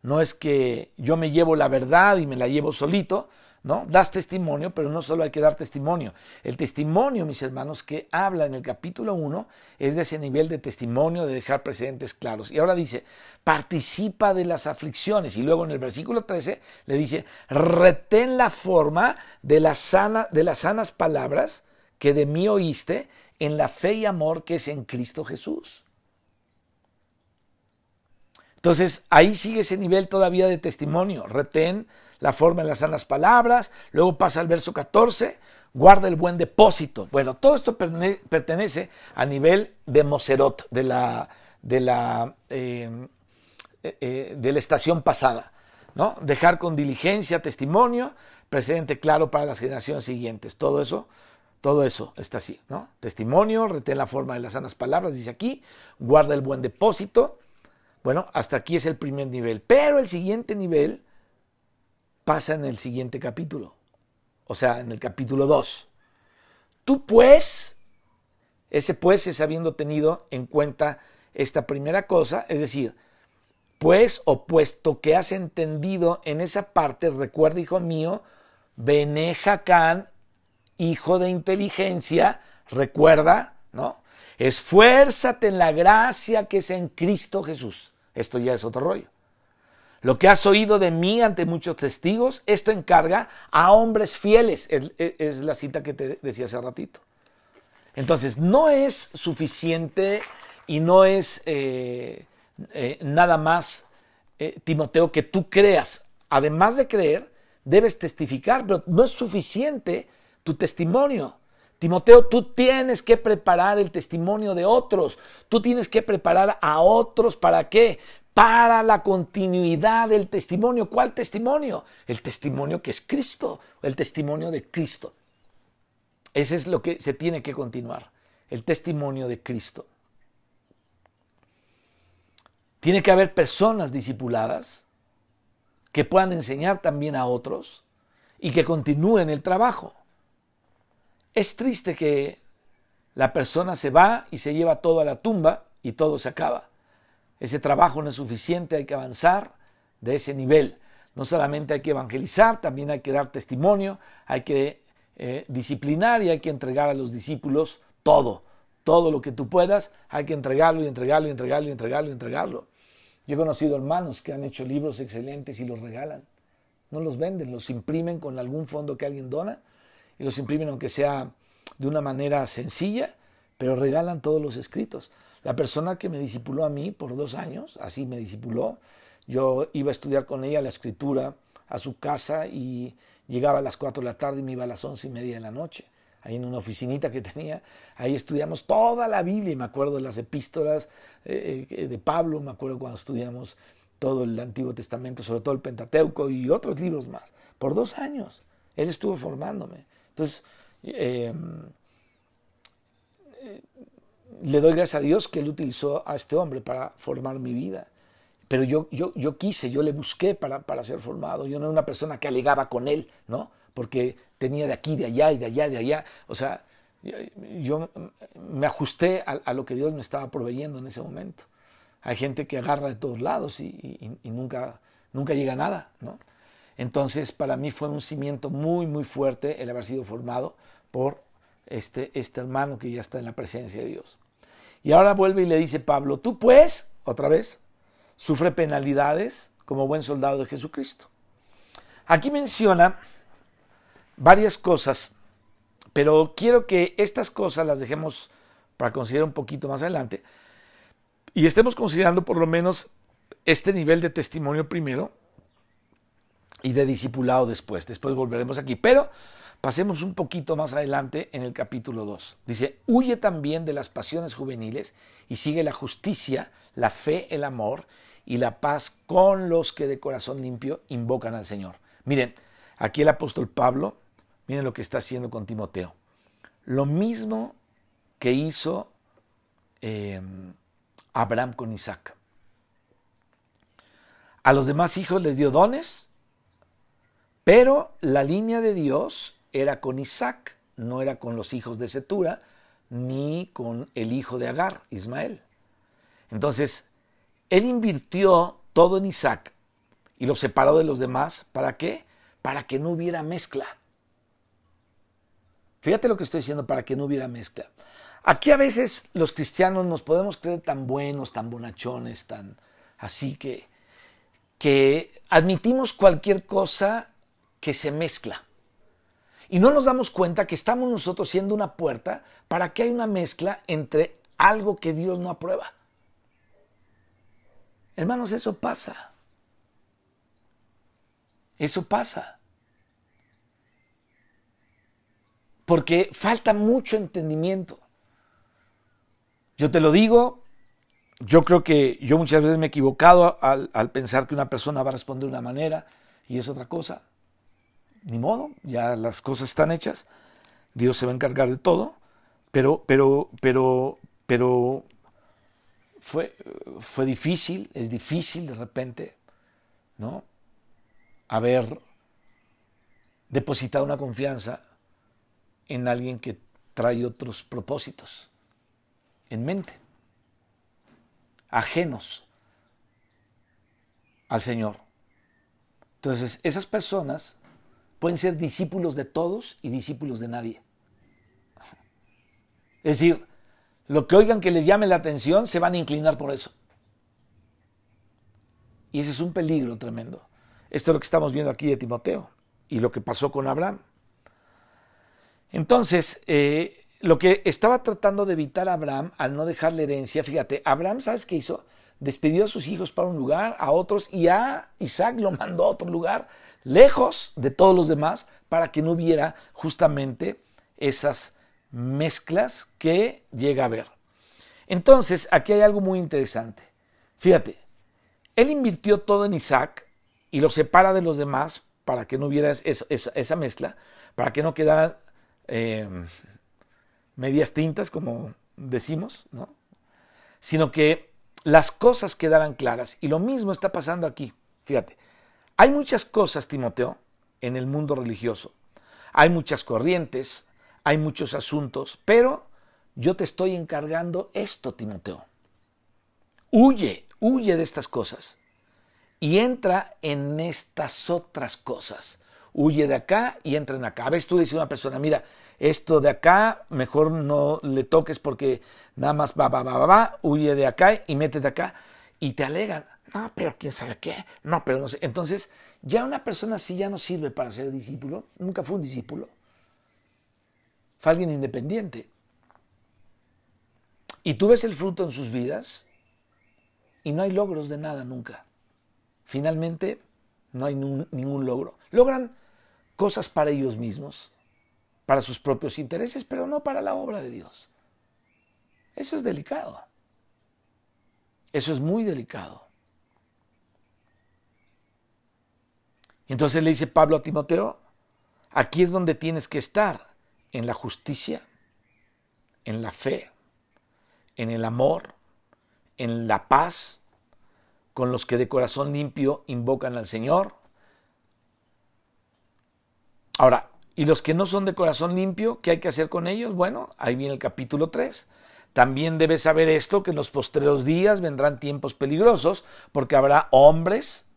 no es que yo me llevo la verdad y me la llevo solito, ¿no? Das testimonio, pero no solo hay que dar testimonio. El testimonio, mis hermanos, que habla en el capítulo 1 es de ese nivel de testimonio, de dejar precedentes claros. Y ahora dice, participa de las aflicciones. Y luego en el versículo 13 le dice, retén la forma de, la sana, de las sanas palabras que de mí oíste en la fe y amor que es en Cristo Jesús. Entonces, ahí sigue ese nivel todavía de testimonio. Retén la forma en las sanas palabras. Luego pasa al verso 14, guarda el buen depósito. Bueno, todo esto pertenece a nivel de Moserot, de la, de la, em, eh, eh, de la estación pasada. ¿no? Dejar con diligencia testimonio, precedente claro para las generaciones siguientes. Todo eso, todo eso está así, ¿no? Testimonio, retén la forma de las sanas palabras, dice aquí, guarda el buen depósito. Bueno, hasta aquí es el primer nivel. Pero el siguiente nivel pasa en el siguiente capítulo, o sea, en el capítulo 2. Tú pues, ese pues es habiendo tenido en cuenta esta primera cosa, es decir, pues o puesto que has entendido en esa parte, recuerda, hijo mío, Bene hijo de inteligencia, recuerda, ¿no? Esfuérzate en la gracia que es en Cristo Jesús. Esto ya es otro rollo. Lo que has oído de mí ante muchos testigos, esto encarga a hombres fieles. Es, la cita que te decía hace ratito. Entonces, no es suficiente y no es eh, eh, nada más, eh, Timoteo, que tú creas. Además de creer, debes testificar, pero no es suficiente tu testimonio. Timoteo, tú tienes que preparar el testimonio de otros. Tú tienes que preparar a otros para qué? Para la continuidad del testimonio. ¿Cuál testimonio? El testimonio que es Cristo, el testimonio de Cristo. Ese es lo que se tiene que continuar, el testimonio de Cristo. Tiene que haber personas discipuladas que puedan enseñar también a otros y que continúen el trabajo. Es triste que la persona se va y se lleva todo a la tumba y todo se acaba. Ese trabajo no es suficiente, hay que avanzar de ese nivel. No solamente hay que evangelizar, también hay que dar testimonio, hay que eh, disciplinar y hay que entregar a los discípulos todo, todo lo que tú puedas, hay que entregarlo y entregarlo y entregarlo y entregarlo y entregarlo. Yo he conocido hermanos que han hecho libros excelentes y los regalan. No los venden, los imprimen con algún fondo que alguien dona y los imprimen aunque sea de una manera sencilla, pero regalan todos los escritos. La persona que me discipuló a mí por dos años, así me discipuló, yo iba a estudiar con ella la escritura a su casa y llegaba a las cuatro de la tarde y me iba a las once y media de la noche. Ahí en una oficinita que tenía, ahí estudiamos toda la Biblia y me acuerdo de las epístolas eh, eh, de Pablo, me acuerdo cuando estudiamos todo el Antiguo Testamento, sobre todo el Pentateuco y otros libros más, por dos años. Él estuvo formándome. Entonces, em, le doy gracias a Dios que Él utilizó a este hombre para formar mi vida. Pero yo, yo, yo quise, yo le busqué para, para ser formado. Yo no era una persona que alegaba con Él, ¿no? Porque tenía de aquí, de allá y de allá, de allá. O sea, yo me ajusté a, lo que Dios me estaba proveyendo en ese momento. Hay gente que agarra de todos lados y, nunca, nunca llega a nada, ¿no? Entonces, para mí fue un cimiento muy, muy fuerte el haber sido formado por este, este hermano que ya está en la presencia de Dios. Y ahora vuelve y le dice Pablo, tú pues, otra vez, sufre penalidades como buen soldado de Jesucristo. Aquí menciona varias cosas, pero quiero que estas cosas las dejemos para considerar un poquito más adelante y estemos considerando por lo menos este nivel de testimonio primero y de discipulado después. Después volveremos aquí, pero Pasemos un poquito más adelante en el capítulo 2. Dice, huye también de las pasiones juveniles y sigue la justicia, la fe, el amor y la paz con los que de corazón limpio invocan al Señor. Miren, aquí el apóstol Pablo, miren lo que está haciendo con Timoteo. Lo mismo que hizo em, Abraham con Isaac. A los demás hijos les dio dones, pero la línea de Dios era con Isaac, no era con los hijos de Setura, ni con el hijo de Agar, Ismael. Entonces, él invirtió todo en Isaac y lo separó de los demás. ¿Para qué? Para que no hubiera mezcla. Fíjate lo que estoy diciendo, para que no hubiera mezcla. Aquí a veces los cristianos nos podemos creer tan buenos, tan bonachones, tan así que, que admitimos cualquier cosa que se mezcla. Y no nos damos cuenta que estamos nosotros siendo una puerta para que haya una mezcla entre algo que Dios no aprueba. Hermanos, eso pasa. Eso pasa. Porque falta mucho entendimiento. Yo te lo digo, yo creo que yo muchas veces me he equivocado al, al pensar que una persona va a responder de una manera y es otra cosa ni modo, ya las cosas están hechas, Dios se va a encargar de todo, pero, pero, pero, pero fue, fue difícil, es difícil de repente, ¿no? Haber depositado una confianza en alguien que trae otros propósitos en mente, ajenos al Señor. Entonces, esas personas pueden ser discípulos de todos y discípulos de nadie. Es decir, lo que oigan que les llame la atención, se van a inclinar por eso. Y ese es un peligro tremendo. Esto es lo que estamos viendo aquí de Timoteo y lo que pasó con Abraham. Entonces, eh, lo que estaba tratando de evitar Abraham al no dejarle herencia, fíjate, Abraham, ¿sabes qué hizo? Despidió a sus hijos para un lugar, a otros, y a Isaac lo mandó a otro lugar lejos de todos los demás para que no hubiera justamente esas mezclas que llega a haber. Entonces, aquí hay algo muy interesante. Fíjate, él invirtió todo en Isaac y lo separa de los demás para que no hubiera esa, mezcla, para que no quedaran eh, medias tintas, como decimos, ¿no? sino que las cosas quedaran claras. Y lo mismo está pasando aquí. Fíjate, hay muchas cosas, Timoteo, en el mundo religioso. Hay muchas corrientes, hay muchos asuntos, pero yo te estoy encargando esto, Timoteo. Huye, huye de estas cosas. y entra en estas otras cosas. Huye de acá y entra en acá. A veces tú dices a una persona, mira, esto de acá mejor no le toques porque nada más va, va, va, va, va, huye de acá y métete acá y te alegan. No, pero quién sabe qué. No, pero no sé. Entonces, ya una persona así ya no sirve para ser discípulo. Nunca fue un discípulo. Fue alguien independiente. Y tú ves el fruto en sus vidas y no hay logros de nada nunca. Finalmente, no hay ningún logro. Logran cosas para ellos mismos, para sus propios intereses, pero no para la obra de Dios. Eso es delicado. Eso es muy delicado. Entonces le dice Pablo a Timoteo, aquí es donde tienes que estar, en la justicia, en la fe, en el amor, en la paz, con los que de corazón limpio invocan al Señor. Ahora, ¿y los que no son de corazón limpio, qué hay que hacer con ellos? Bueno, ahí viene el capítulo 3. También debes saber esto, que en los postreros días vendrán tiempos peligrosos, porque habrá hombres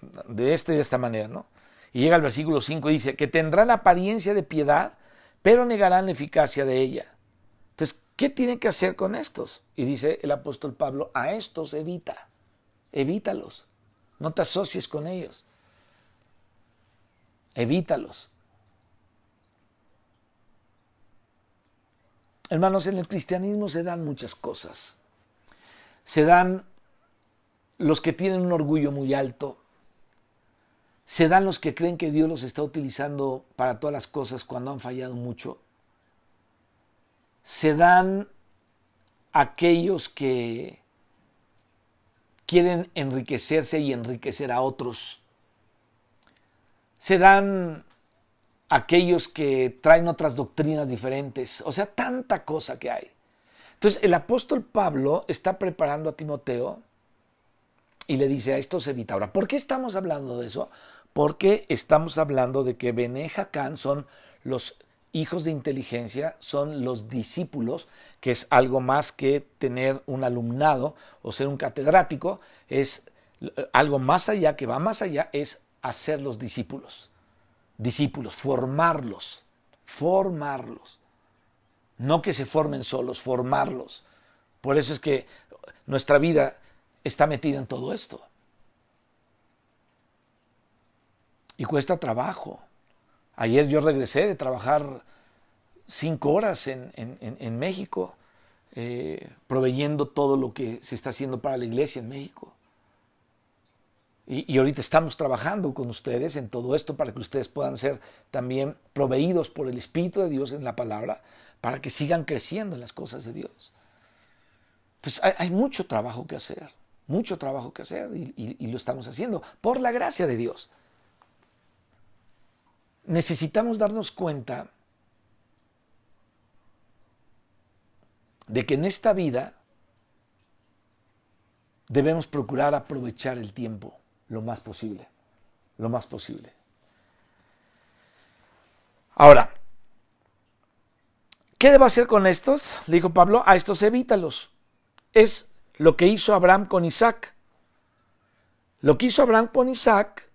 de esta y de esta manera, ¿no? Y llega al versículo 5 y dice, que tendrán apariencia de piedad, pero negarán la eficacia de ella. Entonces, ¿qué tiene que hacer con estos? Y dice el apóstol Pablo, a estos evita, evítalos, no te asocies con ellos, evítalos. Hermanos, en el cristianismo se dan muchas cosas. Se dan los que tienen un orgullo muy alto. Se dan los que creen que Dios los está utilizando para todas las cosas cuando han fallado mucho. Se dan aquellos que quieren enriquecerse y enriquecer a otros. Se dan aquellos que traen otras doctrinas diferentes, o sea, tanta cosa que hay. Entonces, el apóstol Pablo está preparando a Timoteo y le dice a estos evita. Ahora, ¿por qué estamos hablando de eso? Porque estamos hablando de que Bene son los hijos de inteligencia, son los discípulos, que es algo más que tener un alumnado o ser un catedrático, es algo más allá, que va más allá, es hacer los discípulos discípulos, formarlos, formarlos. No que se formen solos, formarlos. Por eso es que nuestra vida está metida en todo esto. Y cuesta trabajo. Ayer yo regresé de trabajar cinco horas en, México, eh, proveyendo todo lo que se está haciendo para la iglesia en México. Y, ahorita estamos trabajando con ustedes en todo esto para que ustedes puedan ser también proveídos por el Espíritu de Dios en la palabra, para que sigan creciendo en las cosas de Dios. Entonces hay, mucho trabajo que hacer, mucho trabajo que hacer y, y lo estamos haciendo por la gracia de Dios. Necesitamos darnos cuenta de que en esta vida debemos procurar aprovechar el tiempo lo más posible, lo más posible. Ahora, ¿qué debo hacer con estos? Le dijo Pablo, a estos evítalos. Es lo que hizo Abraham con Isaac. Lo que hizo Abraham con Isaac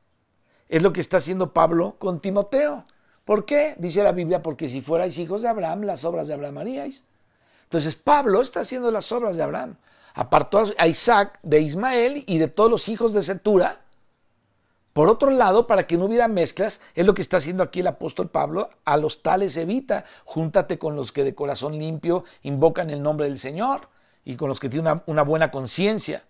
es lo que está haciendo Pablo con Timoteo. ¿Por qué? Dice la Biblia, porque si fuerais hijos de Abraham, las obras de Abraham haríais. Entonces Pablo está haciendo las obras de Abraham. Apartó a Isaac de Ismael y de todos los hijos de Setura por otro lado, para que no hubiera mezclas, es lo que está haciendo aquí el apóstol Pablo, a los tales evita, júntate con los que de corazón limpio invocan el nombre del Señor y con los que tienen una, una buena conciencia.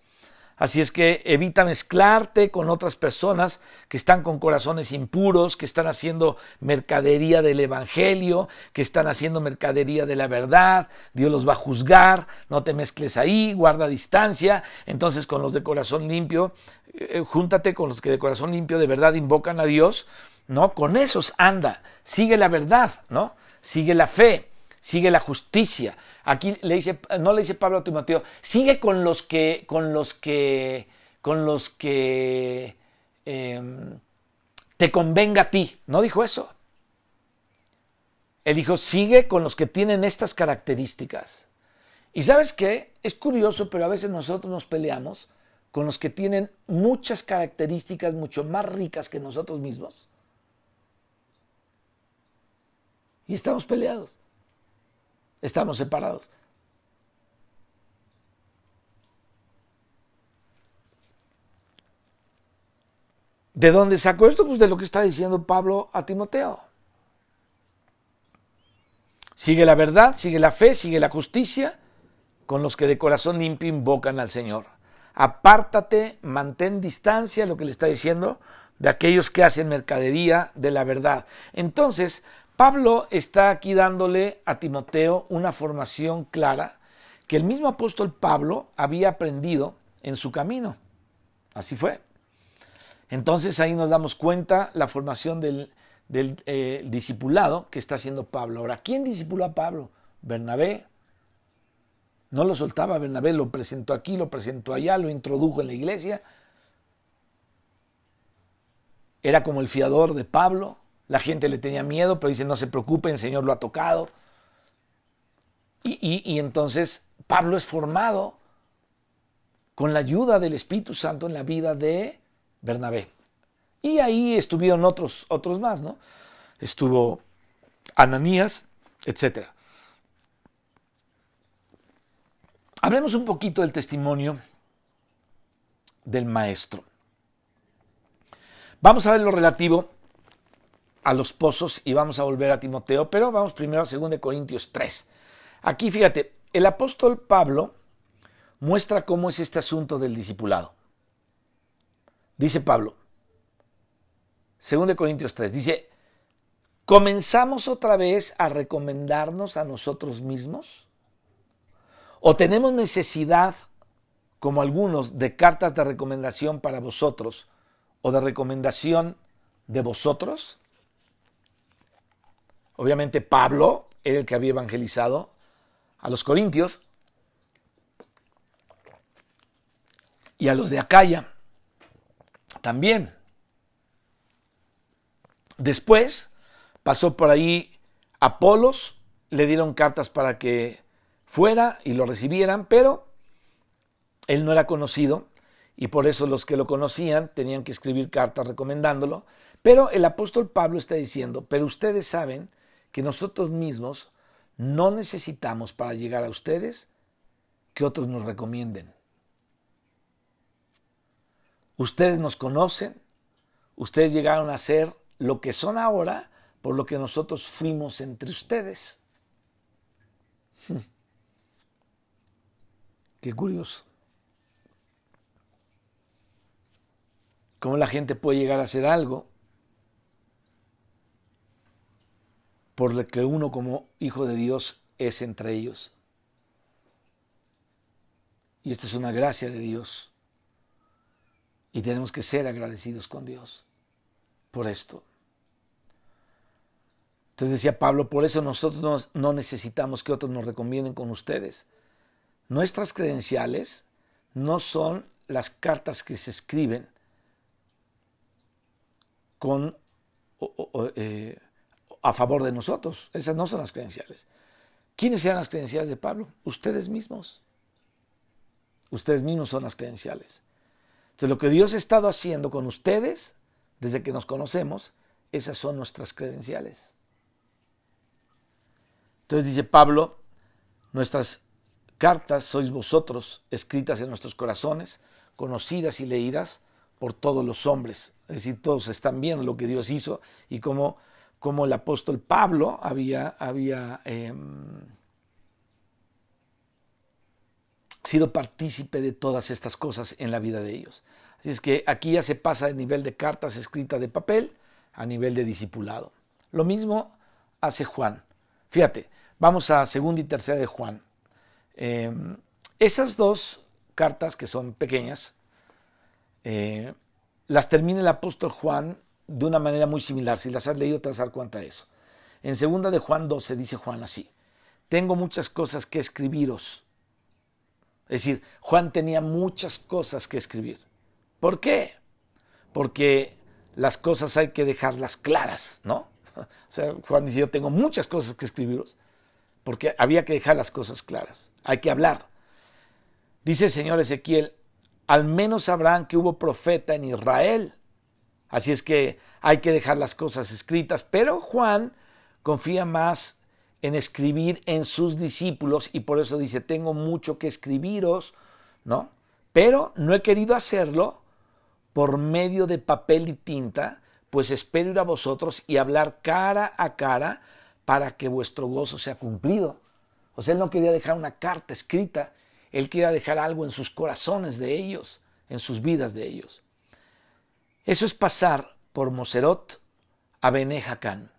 Así es que evita mezclarte con otras personas que están con corazones impuros, que están haciendo mercadería del Evangelio, que están haciendo mercadería de la verdad. Dios los va a juzgar, no te mezcles ahí, guarda distancia. Entonces con los de corazón limpio, eh, júntate con los que de corazón limpio de verdad invocan a Dios, ¿no? Con esos anda, sigue la verdad, ¿no? Sigue la fe sigue la justicia. Aquí le dice, no le dice Pablo a Timoteo, sigue con los que, con los que, con los que em, te convenga a ti. No dijo eso. Él dijo, sigue con los que tienen estas características. Y sabes qué? Es curioso, pero a veces nosotros nos peleamos con los que tienen muchas características mucho más ricas que nosotros mismos. Y estamos peleados. Estamos separados. ¿De dónde sacó esto? Pues de lo que está diciendo Pablo a Timoteo. Sigue la verdad, sigue la fe, sigue la justicia con los que de corazón limpio invocan al Señor. Apártate, mantén distancia, lo que le está diciendo, de aquellos que hacen mercadería de la verdad. Entonces, Pablo está aquí dándole a Timoteo una formación clara que el mismo apóstol Pablo había aprendido en su camino. Así fue. Entonces ahí nos damos cuenta la formación del, eh, discipulado que está haciendo Pablo. Ahora, ¿quién discipuló a Pablo? Bernabé. No lo soltaba Bernabé, lo presentó aquí, lo presentó allá, lo introdujo en la iglesia. Era como el fiador de Pablo. La gente le tenía miedo, pero dice, no se preocupe, el Señor lo ha tocado. Y, entonces Pablo es formado con la ayuda del Espíritu Santo en la vida de Bernabé. Y ahí estuvieron otros, otros más, ¿no? Estuvo Ananías, etc. Hablemos un poquito del testimonio del maestro. Vamos a ver lo relativo a los pozos y vamos a volver a Timoteo, pero vamos primero a 2 Corintios 3. Aquí fíjate, el apóstol Pablo muestra cómo es este asunto del discipulado. Dice Pablo, 2 Corintios 3, dice, ¿comenzamos otra vez a recomendarnos a nosotros mismos? ¿O tenemos necesidad, como algunos, de cartas de recomendación para vosotros o de recomendación de vosotros? Obviamente Pablo era el que había evangelizado a los corintios y a los de Acaya también. Después pasó por ahí Apolos, le dieron cartas para que fuera y lo recibieran, pero él no era conocido y por eso los que lo conocían tenían que escribir cartas recomendándolo. Pero el apóstol Pablo está diciendo, pero ustedes saben que nosotros mismos no necesitamos para llegar a ustedes que otros nos recomienden. Ustedes nos conocen, ustedes llegaron a ser lo que son ahora por lo que nosotros fuimos entre ustedes. Hmm. Qué curioso. ¿Cómo la gente puede llegar a hacer algo por lo que uno como hijo de Dios es entre ellos. Y esta es una gracia de Dios. Y tenemos que ser agradecidos con Dios por esto. Entonces decía Pablo, por eso nosotros no, necesitamos que otros nos recomienden con ustedes. Nuestras credenciales no son las cartas que se escriben con eh, a favor de nosotros. Esas no son las credenciales. ¿Quiénes eran las credenciales de Pablo? Ustedes mismos. Ustedes mismos son las credenciales. Entonces lo que Dios ha estado haciendo con ustedes desde que nos conocemos, esas son nuestras credenciales. Entonces dice Pablo, nuestras cartas sois vosotros, escritas en nuestros corazones, conocidas y leídas por todos los hombres. Es decir, todos están viendo lo que Dios hizo y cómo como el apóstol Pablo había, había em, sido partícipe de todas estas cosas en la vida de ellos. Así es que aquí ya se pasa de nivel de cartas escritas de papel a nivel de discipulado. Lo mismo hace Juan. Fíjate, vamos a segunda y tercera de Juan. Em, esas dos cartas que son pequeñas, eh, las termina el apóstol Juan de una manera muy similar. Si las has leído te vas a dar cuenta de eso. En segunda de Juan 12 dice Juan así, tengo muchas cosas que escribiros. Es decir, Juan tenía muchas cosas que escribir. ¿Por qué? Porque las cosas hay que dejarlas claras, ¿no? [LAUGHS] O sea, Juan dice, yo tengo muchas cosas que escribiros, porque había que dejar las cosas claras, hay que hablar. Dice el Señor Ezequiel, al menos sabrán que hubo profeta en Israel. Así es que hay que dejar las cosas escritas. Pero Juan confía más en escribir en sus discípulos y por eso dice, tengo mucho que escribiros, ¿no? Pero no he querido hacerlo por medio de papel y tinta, pues espero ir a vosotros y hablar cara a cara para que vuestro gozo sea cumplido. O sea, él no quería dejar una carta escrita, él quería dejar algo en sus corazones de ellos, en sus vidas de ellos. Eso es pasar por Moserot a Benejacán.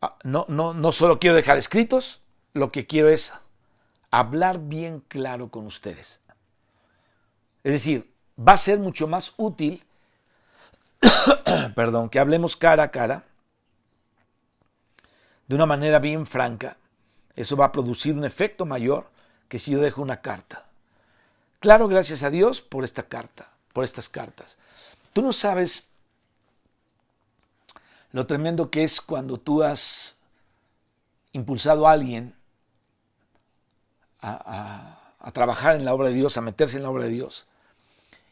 Ah, no, no, no solo quiero dejar escritos, lo que quiero es hablar bien claro con ustedes. Es decir, va a ser mucho más útil, [COUGHS] perdón, que hablemos cara a cara, de una manera bien franca. Eso va a producir un efecto mayor que si yo dejo una carta. Claro, gracias a Dios por esta carta, por estas cartas. Tú no sabes lo tremendo que es cuando tú has impulsado a alguien a, trabajar en la obra de Dios, a meterse en la obra de Dios,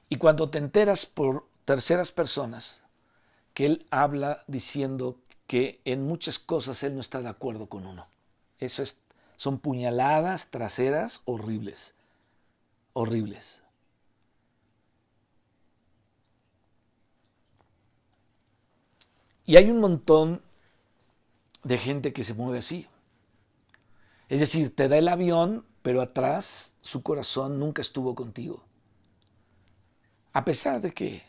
y cuando te enteras por terceras personas que Él habla diciendo que en muchas cosas Él no está de acuerdo con uno. Eso es, son puñaladas traseras horribles, horribles. Y hay un montón de gente que se mueve así. Es decir, te da el avión, pero atrás su corazón nunca estuvo contigo. A pesar de que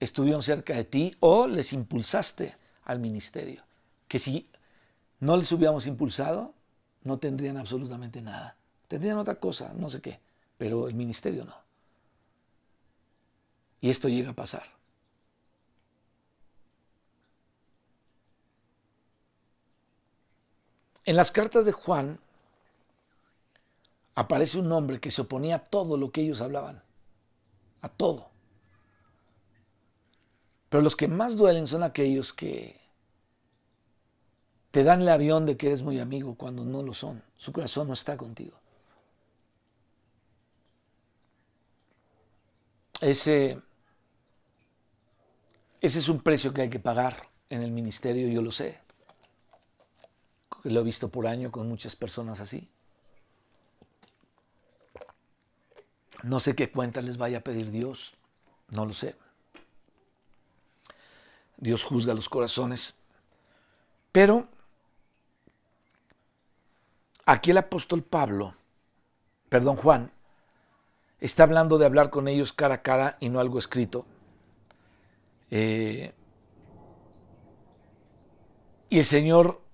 estuvieron cerca de ti o les impulsaste al ministerio. Que si no les hubiéramos impulsado, no tendrían absolutamente nada. Tendrían otra cosa, no sé qué, pero el ministerio no. Y esto llega a pasar. En las cartas de Juan aparece un hombre que se oponía a todo lo que ellos hablaban, a todo. Pero los que más duelen son aquellos que te dan el avión de que eres muy amigo cuando no lo son. Su corazón no está contigo. Ese, ese es un precio que hay que pagar en el ministerio, yo lo sé. Lo he visto por año con muchas personas así. No sé qué cuenta les vaya a pedir Dios, no lo sé. Dios juzga los corazones. Pero aquí el apóstol Pablo, perdón Juan, está hablando de hablar con ellos cara a cara y no algo escrito. Eh, y el Señor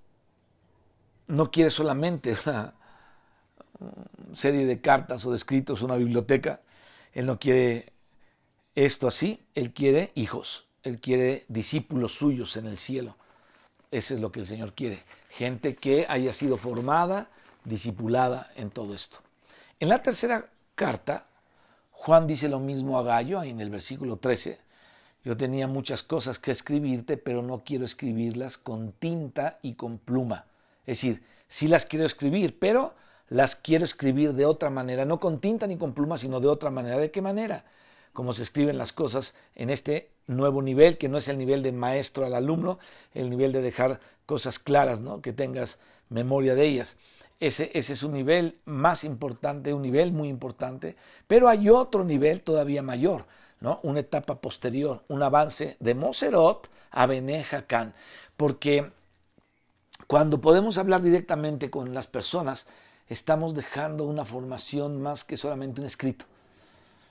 no quiere solamente [LAUGHS] una serie de cartas o de escritos, una biblioteca. Él no quiere esto así, él quiere hijos, él quiere discípulos suyos en el cielo. Eso es lo que el Señor quiere. Gente que haya sido formada, discipulada en todo esto. En la tercera carta, Juan dice lo mismo a Gallo, ahí en el versículo 13. Yo tenía muchas cosas que escribirte, pero no quiero escribirlas con tinta y con pluma es decir, sí las quiero escribir, pero las quiero escribir de otra manera, no con tinta ni con pluma, sino de otra manera. ¿De qué manera? Como se escriben las cosas en este nuevo nivel, que no es el nivel de maestro al alumno, el nivel de dejar cosas claras, ¿no? que tengas memoria de ellas. Ese, ese, es un nivel más importante, un nivel muy importante, pero hay otro nivel todavía mayor, ¿no? una etapa posterior, un avance de Moserot a Benejacán, porque cuando podemos hablar directamente con las personas, estamos dejando una formación más que solamente un escrito.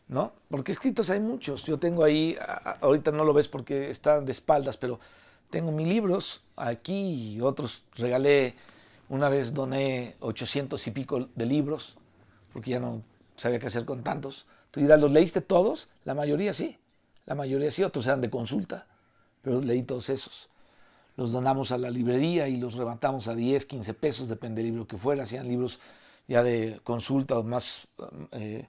¿No? Porque escritos hay muchos. Yo tengo ahí, ahorita no lo ves porque están de espaldas, pero tengo mis libros aquí y otros regalé. Una vez doné 800 y pico de libros, porque ya no sabía qué hacer con tantos. Tú dirás, ¿los leíste todos? La mayoría sí. La mayoría sí, otros eran de consulta, pero leí todos esos los donamos a la librería y los levantamos a 10, 15 pesos, depende del libro que fuera, hacían libros ya de consulta o más, eh,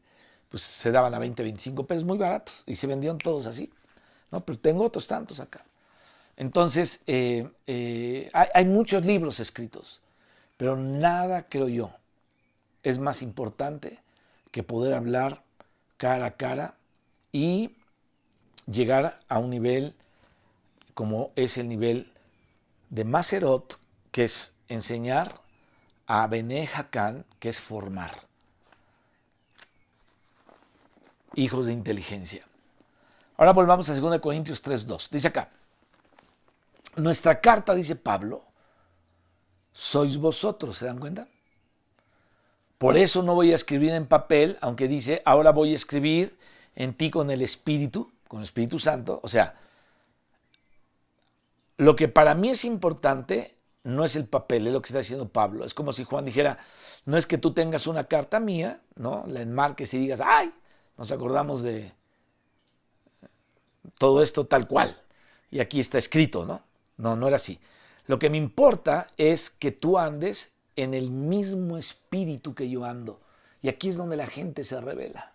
pues se daban a 20, 25 pesos, muy baratos, y se vendían todos así, ¿no? Pero tengo otros tantos acá. Entonces, eh, eh, hay muchos libros escritos, pero nada, creo yo, es más importante que poder hablar cara a cara y llegar a un nivel como es el nivel de Maserot, que es enseñar a Bene Hakan, que es formar hijos de inteligencia. Ahora volvamos a 2 Corintios 3.2. Dice acá, nuestra carta, dice Pablo, sois vosotros, ¿se dan cuenta? Por eso no voy a escribir en papel, aunque dice, ahora voy a escribir en ti con el Espíritu, con el Espíritu Santo. O sea, lo que para mí es importante no es el papel, es lo que está diciendo Pablo. Es como si Juan dijera, no es que tú tengas una carta mía, ¿no? La enmarques y digas, ay, nos acordamos de todo esto tal cual. Y aquí está escrito, ¿no? No, no era así. Lo que me importa es que tú andes en el mismo espíritu que yo ando. Y aquí es donde la gente se revela.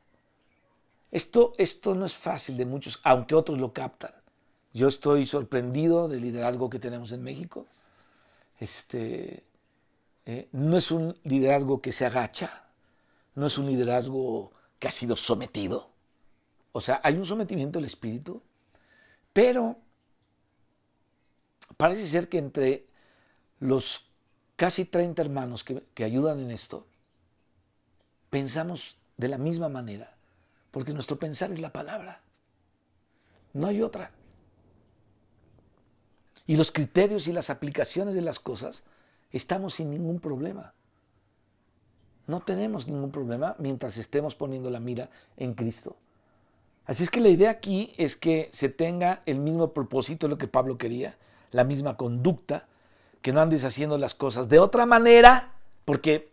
Esto, esto no es fácil de muchos, aunque otros lo captan. Yo estoy sorprendido del liderazgo que tenemos en México. Este, eh, no es un liderazgo que se agacha, no es un liderazgo que ha sido sometido. O sea, hay un sometimiento del espíritu, pero parece ser que entre los casi 30 hermanos que, que ayudan en esto, pensamos de la misma manera, porque nuestro pensar es la palabra. No hay otra. Y los criterios y las aplicaciones de las cosas, estamos sin ningún problema. No tenemos ningún problema mientras estemos poniendo la mira en Cristo. Así es que la idea aquí es que se tenga el mismo propósito lo que Pablo quería, la misma conducta, que no andes haciendo las cosas de otra manera, porque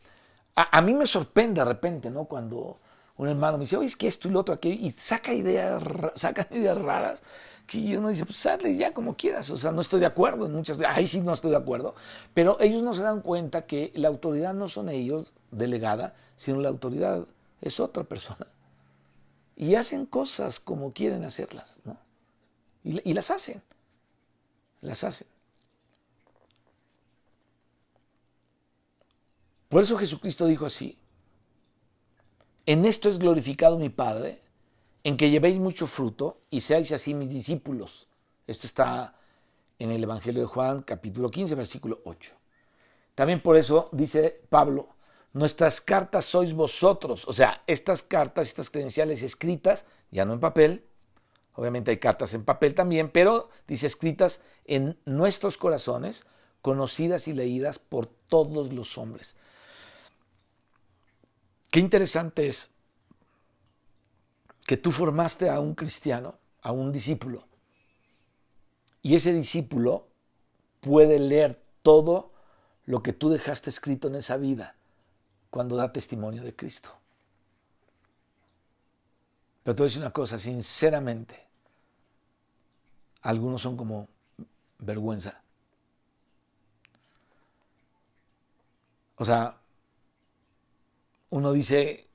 a, mí me sorprende de repente, ¿no? Cuando un hermano me dice, oye, es que esto y lo otro aquí, y saca ideas, [LAUGHS] saca ideas raras, que uno dice, pues sale ya como quieras, o sea, no estoy de acuerdo en muchas, ahí sí no estoy de acuerdo, pero ellos no se dan cuenta que la autoridad no son ellos, delegada, sino la autoridad es otra persona. Y hacen cosas como quieren hacerlas, ¿no? Y, las hacen, las hacen. Por eso Jesucristo dijo así, en esto es glorificado mi Padre, en que llevéis mucho fruto y seáis así mis discípulos. Esto está en el Evangelio de Juan, capítulo 15, versículo 8. También por eso dice Pablo, nuestras cartas sois vosotros. O sea, estas cartas, estas credenciales escritas, ya no en papel, obviamente hay cartas en papel también, pero dice escritas en nuestros corazones, conocidas y leídas por todos los hombres. Qué interesante es que tú formaste a un cristiano, a un discípulo, y ese discípulo puede leer todo lo que tú dejaste escrito en esa vida cuando da testimonio de Cristo. Pero te voy a decir una cosa, sinceramente, algunos son como vergüenza. O sea, uno dice,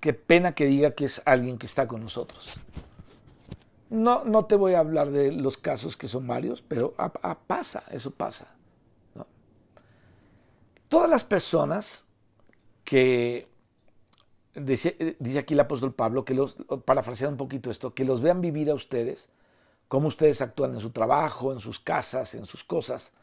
qué pena que diga que es alguien que está con nosotros. No, no te voy a hablar de los casos que son varios, pero pasa, eso pasa. Todas las personas que, dice, dice, aquí el apóstol Pablo, que los, parafraseando un poquito esto, que los vean vivir a ustedes, cómo ustedes actúan en su trabajo, en sus casas, en sus cosas,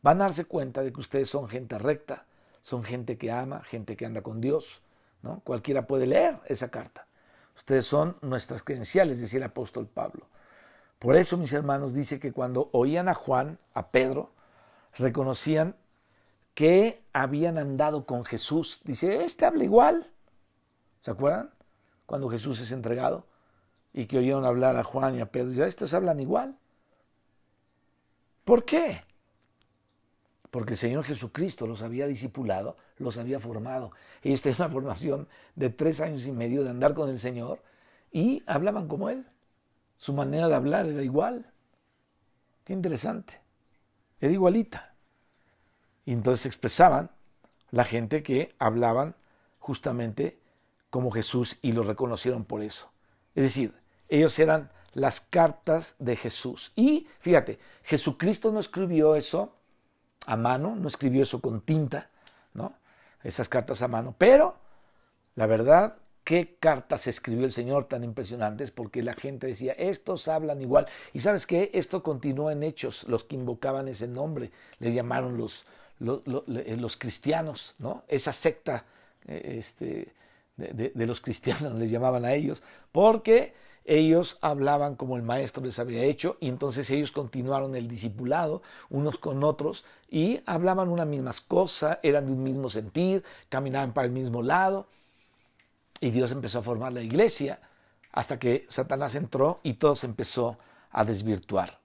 van a darse cuenta de que ustedes son gente recta, son gente que ama, gente que anda con Dios, ¿no? Cualquiera puede leer esa carta. Ustedes son nuestras credenciales, decía el apóstol Pablo. Por eso, mis hermanos, dice que cuando oían a Juan, a Pedro, reconocían que habían andado con Jesús. Dice, este habla igual. ¿Se acuerdan? Cuando Jesús es entregado y que oyeron hablar a Juan y a Pedro. Ya estos hablan igual. ¿Por qué? Porque el Señor Jesucristo los había discipulado, los había formado. Ellos tenían una formación de tres años y medio de andar con el Señor y hablaban como Él. Su manera de hablar era igual. Qué interesante. Era igualita. Y entonces expresaban la gente que hablaban justamente como Jesús y lo reconocieron por eso. Es decir, ellos eran las cartas de Jesús. Y fíjate, Jesucristo no escribió eso a mano, no escribió eso con tinta, ¿no? Esas cartas a mano, pero La verdad, qué cartas escribió el Señor tan impresionantes, porque la gente decía, estos hablan igual. Y sabes qué, esto continuó en hechos, los que invocaban ese nombre, le llamaron los, los, cristianos, ¿no? Esa secta eh, este, de, de, los cristianos [LAUGHS] les llamaban a ellos, porque ellos hablaban como el maestro les había hecho y entonces ellos continuaron el discipulado unos con otros y hablaban una misma cosa, eran de un mismo sentir, caminaban para el mismo lado y Dios empezó a formar la iglesia hasta que Satanás entró y todo se empezó a desvirtuar.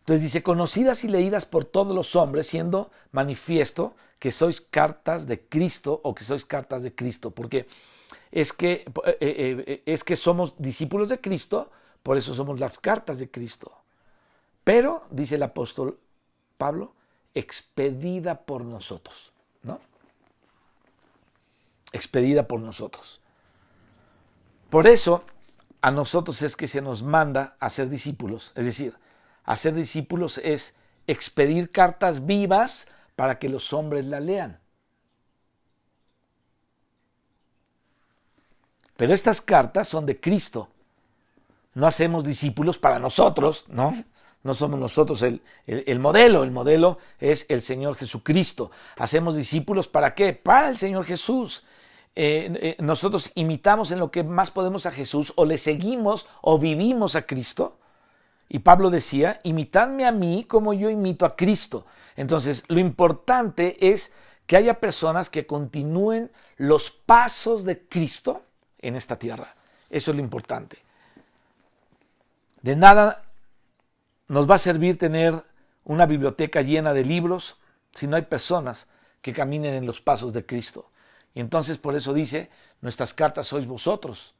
Entonces dice, conocidas y leídas por todos los hombres, siendo manifiesto que sois cartas de Cristo o que sois cartas de Cristo, porque es que, eh, eh, eh, es que somos discípulos de Cristo, por eso somos las cartas de Cristo. Pero, dice el apóstol Pablo, expedida por nosotros, ¿no? Expedida por nosotros. Por eso a nosotros es que se nos manda a ser discípulos. Es decir, hacer discípulos es expedir cartas vivas para que los hombres la lean. Pero estas cartas son de Cristo. No hacemos discípulos para nosotros, ¿no? No somos nosotros el, el, modelo, el modelo es el Señor Jesucristo. Hacemos discípulos para qué? Para el Señor Jesús. Eh, eh, nosotros imitamos en lo que más podemos a Jesús o le seguimos o vivimos a Cristo. Y Pablo decía, imitadme a mí como yo imito a Cristo. Entonces, lo importante es que haya personas que continúen los pasos de Cristo en esta tierra. Eso es lo importante. De nada nos va a servir tener una biblioteca llena de libros si no hay personas que caminen en los pasos de Cristo. Y entonces por eso dice, nuestras cartas sois vosotros.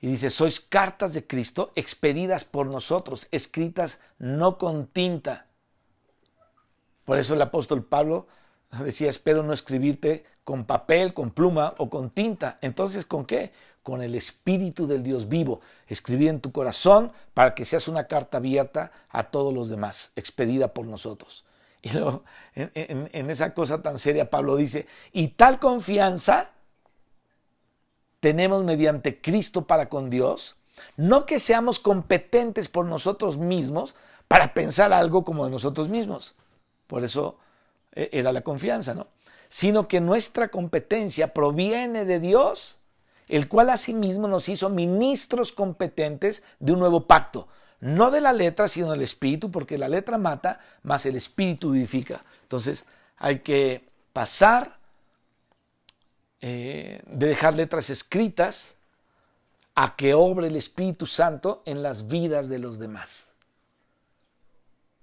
Y dice, sois cartas de Cristo expedidas por nosotros, escritas no con tinta. Por eso el apóstol Pablo [LAUGHS] decía, espero no escribirte con papel, con pluma o con tinta. Entonces, ¿con qué? Con el Espíritu del Dios vivo, escribir en tu corazón para que seas una carta abierta a todos los demás, expedida por nosotros. [LAUGHS] Y luego, en, esa cosa tan seria, Pablo dice, y tal confianza tenemos mediante Cristo para con Dios, no que seamos competentes por nosotros mismos para pensar algo como de nosotros mismos. Por eso era la confianza, ¿no? Sino que nuestra competencia proviene de Dios, el cual asimismo nos hizo ministros competentes de un nuevo pacto no de la letra, sino del espíritu, porque la letra mata, más el espíritu vivifica. Entonces hay que pasar eh, de dejar letras escritas a que obre el Espíritu Santo en las vidas de los demás.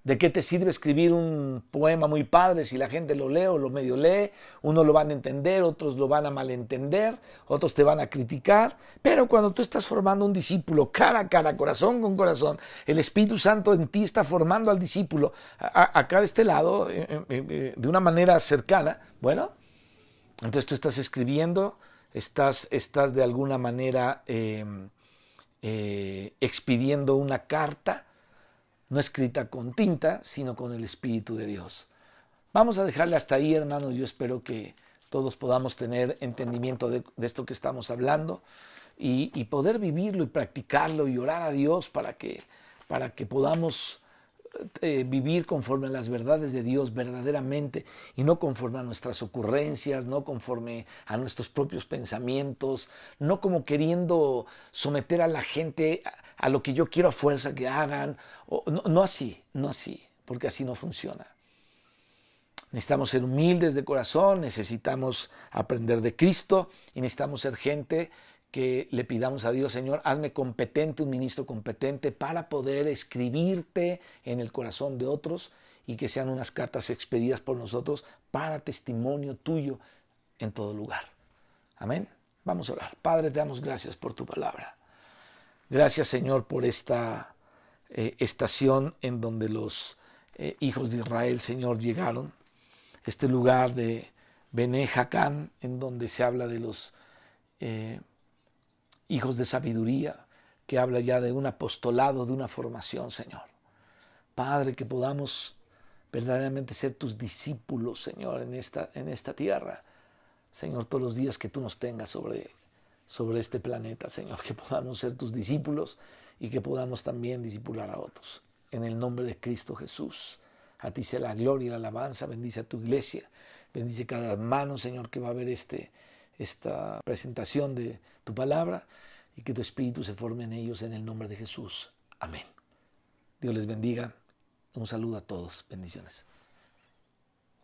¿De qué te sirve escribir un poema muy padre si la gente lo lee o lo medio lee? Uno lo van a entender, otros lo van a malentender, otros te van a criticar. Pero cuando tú estás formando un discípulo cara a cara, corazón con corazón, el Espíritu Santo en ti está formando al discípulo acá de este lado, eh, eh, eh, de una manera cercana. Bueno, entonces tú estás escribiendo, estás, estás de alguna manera expidiendo una carta no escrita con tinta, sino con el Espíritu de Dios. Vamos a dejarle hasta ahí, hermanos. Yo espero que todos podamos tener entendimiento de, esto que estamos hablando y, poder vivirlo y practicarlo y orar a Dios para que, para que podamos eh, vivir conforme a las verdades de Dios verdaderamente y no conforme a nuestras ocurrencias, no conforme a nuestros propios pensamientos, no como queriendo someter a la gente a, lo que yo quiero a fuerza que hagan, no, no así, no así, porque así no funciona. Necesitamos ser humildes de corazón, necesitamos aprender de Cristo y necesitamos ser gente que le pidamos a Dios, Señor, hazme competente, un ministro competente para poder escribirte en el corazón de otros y que sean unas cartas expedidas por nosotros para testimonio tuyo en todo lugar. Amén. Vamos a orar. Padre, te damos gracias por tu palabra. Gracias, Señor, por esta eh, estación en donde los eh, hijos de Israel, Señor, llegaron. Este lugar de Bene en donde se habla de los eh, hijos de sabiduría, que habla ya de un apostolado, de una formación, Señor. Padre, que podamos verdaderamente ser tus discípulos, Señor, en esta, en esta tierra. Señor, todos los días que tú nos tengas sobre, sobre este planeta, Señor, que podamos ser tus discípulos y que podamos también discipular a otros. En el nombre de Cristo Jesús. A ti sea la gloria y la alabanza. Bendice a tu iglesia. Bendice cada hermano, Señor, que va a ver este, esta presentación de tu palabra y que tu espíritu se forme en ellos en el nombre de Jesús. Amén. Dios les bendiga. Un saludo a todos. Bendiciones.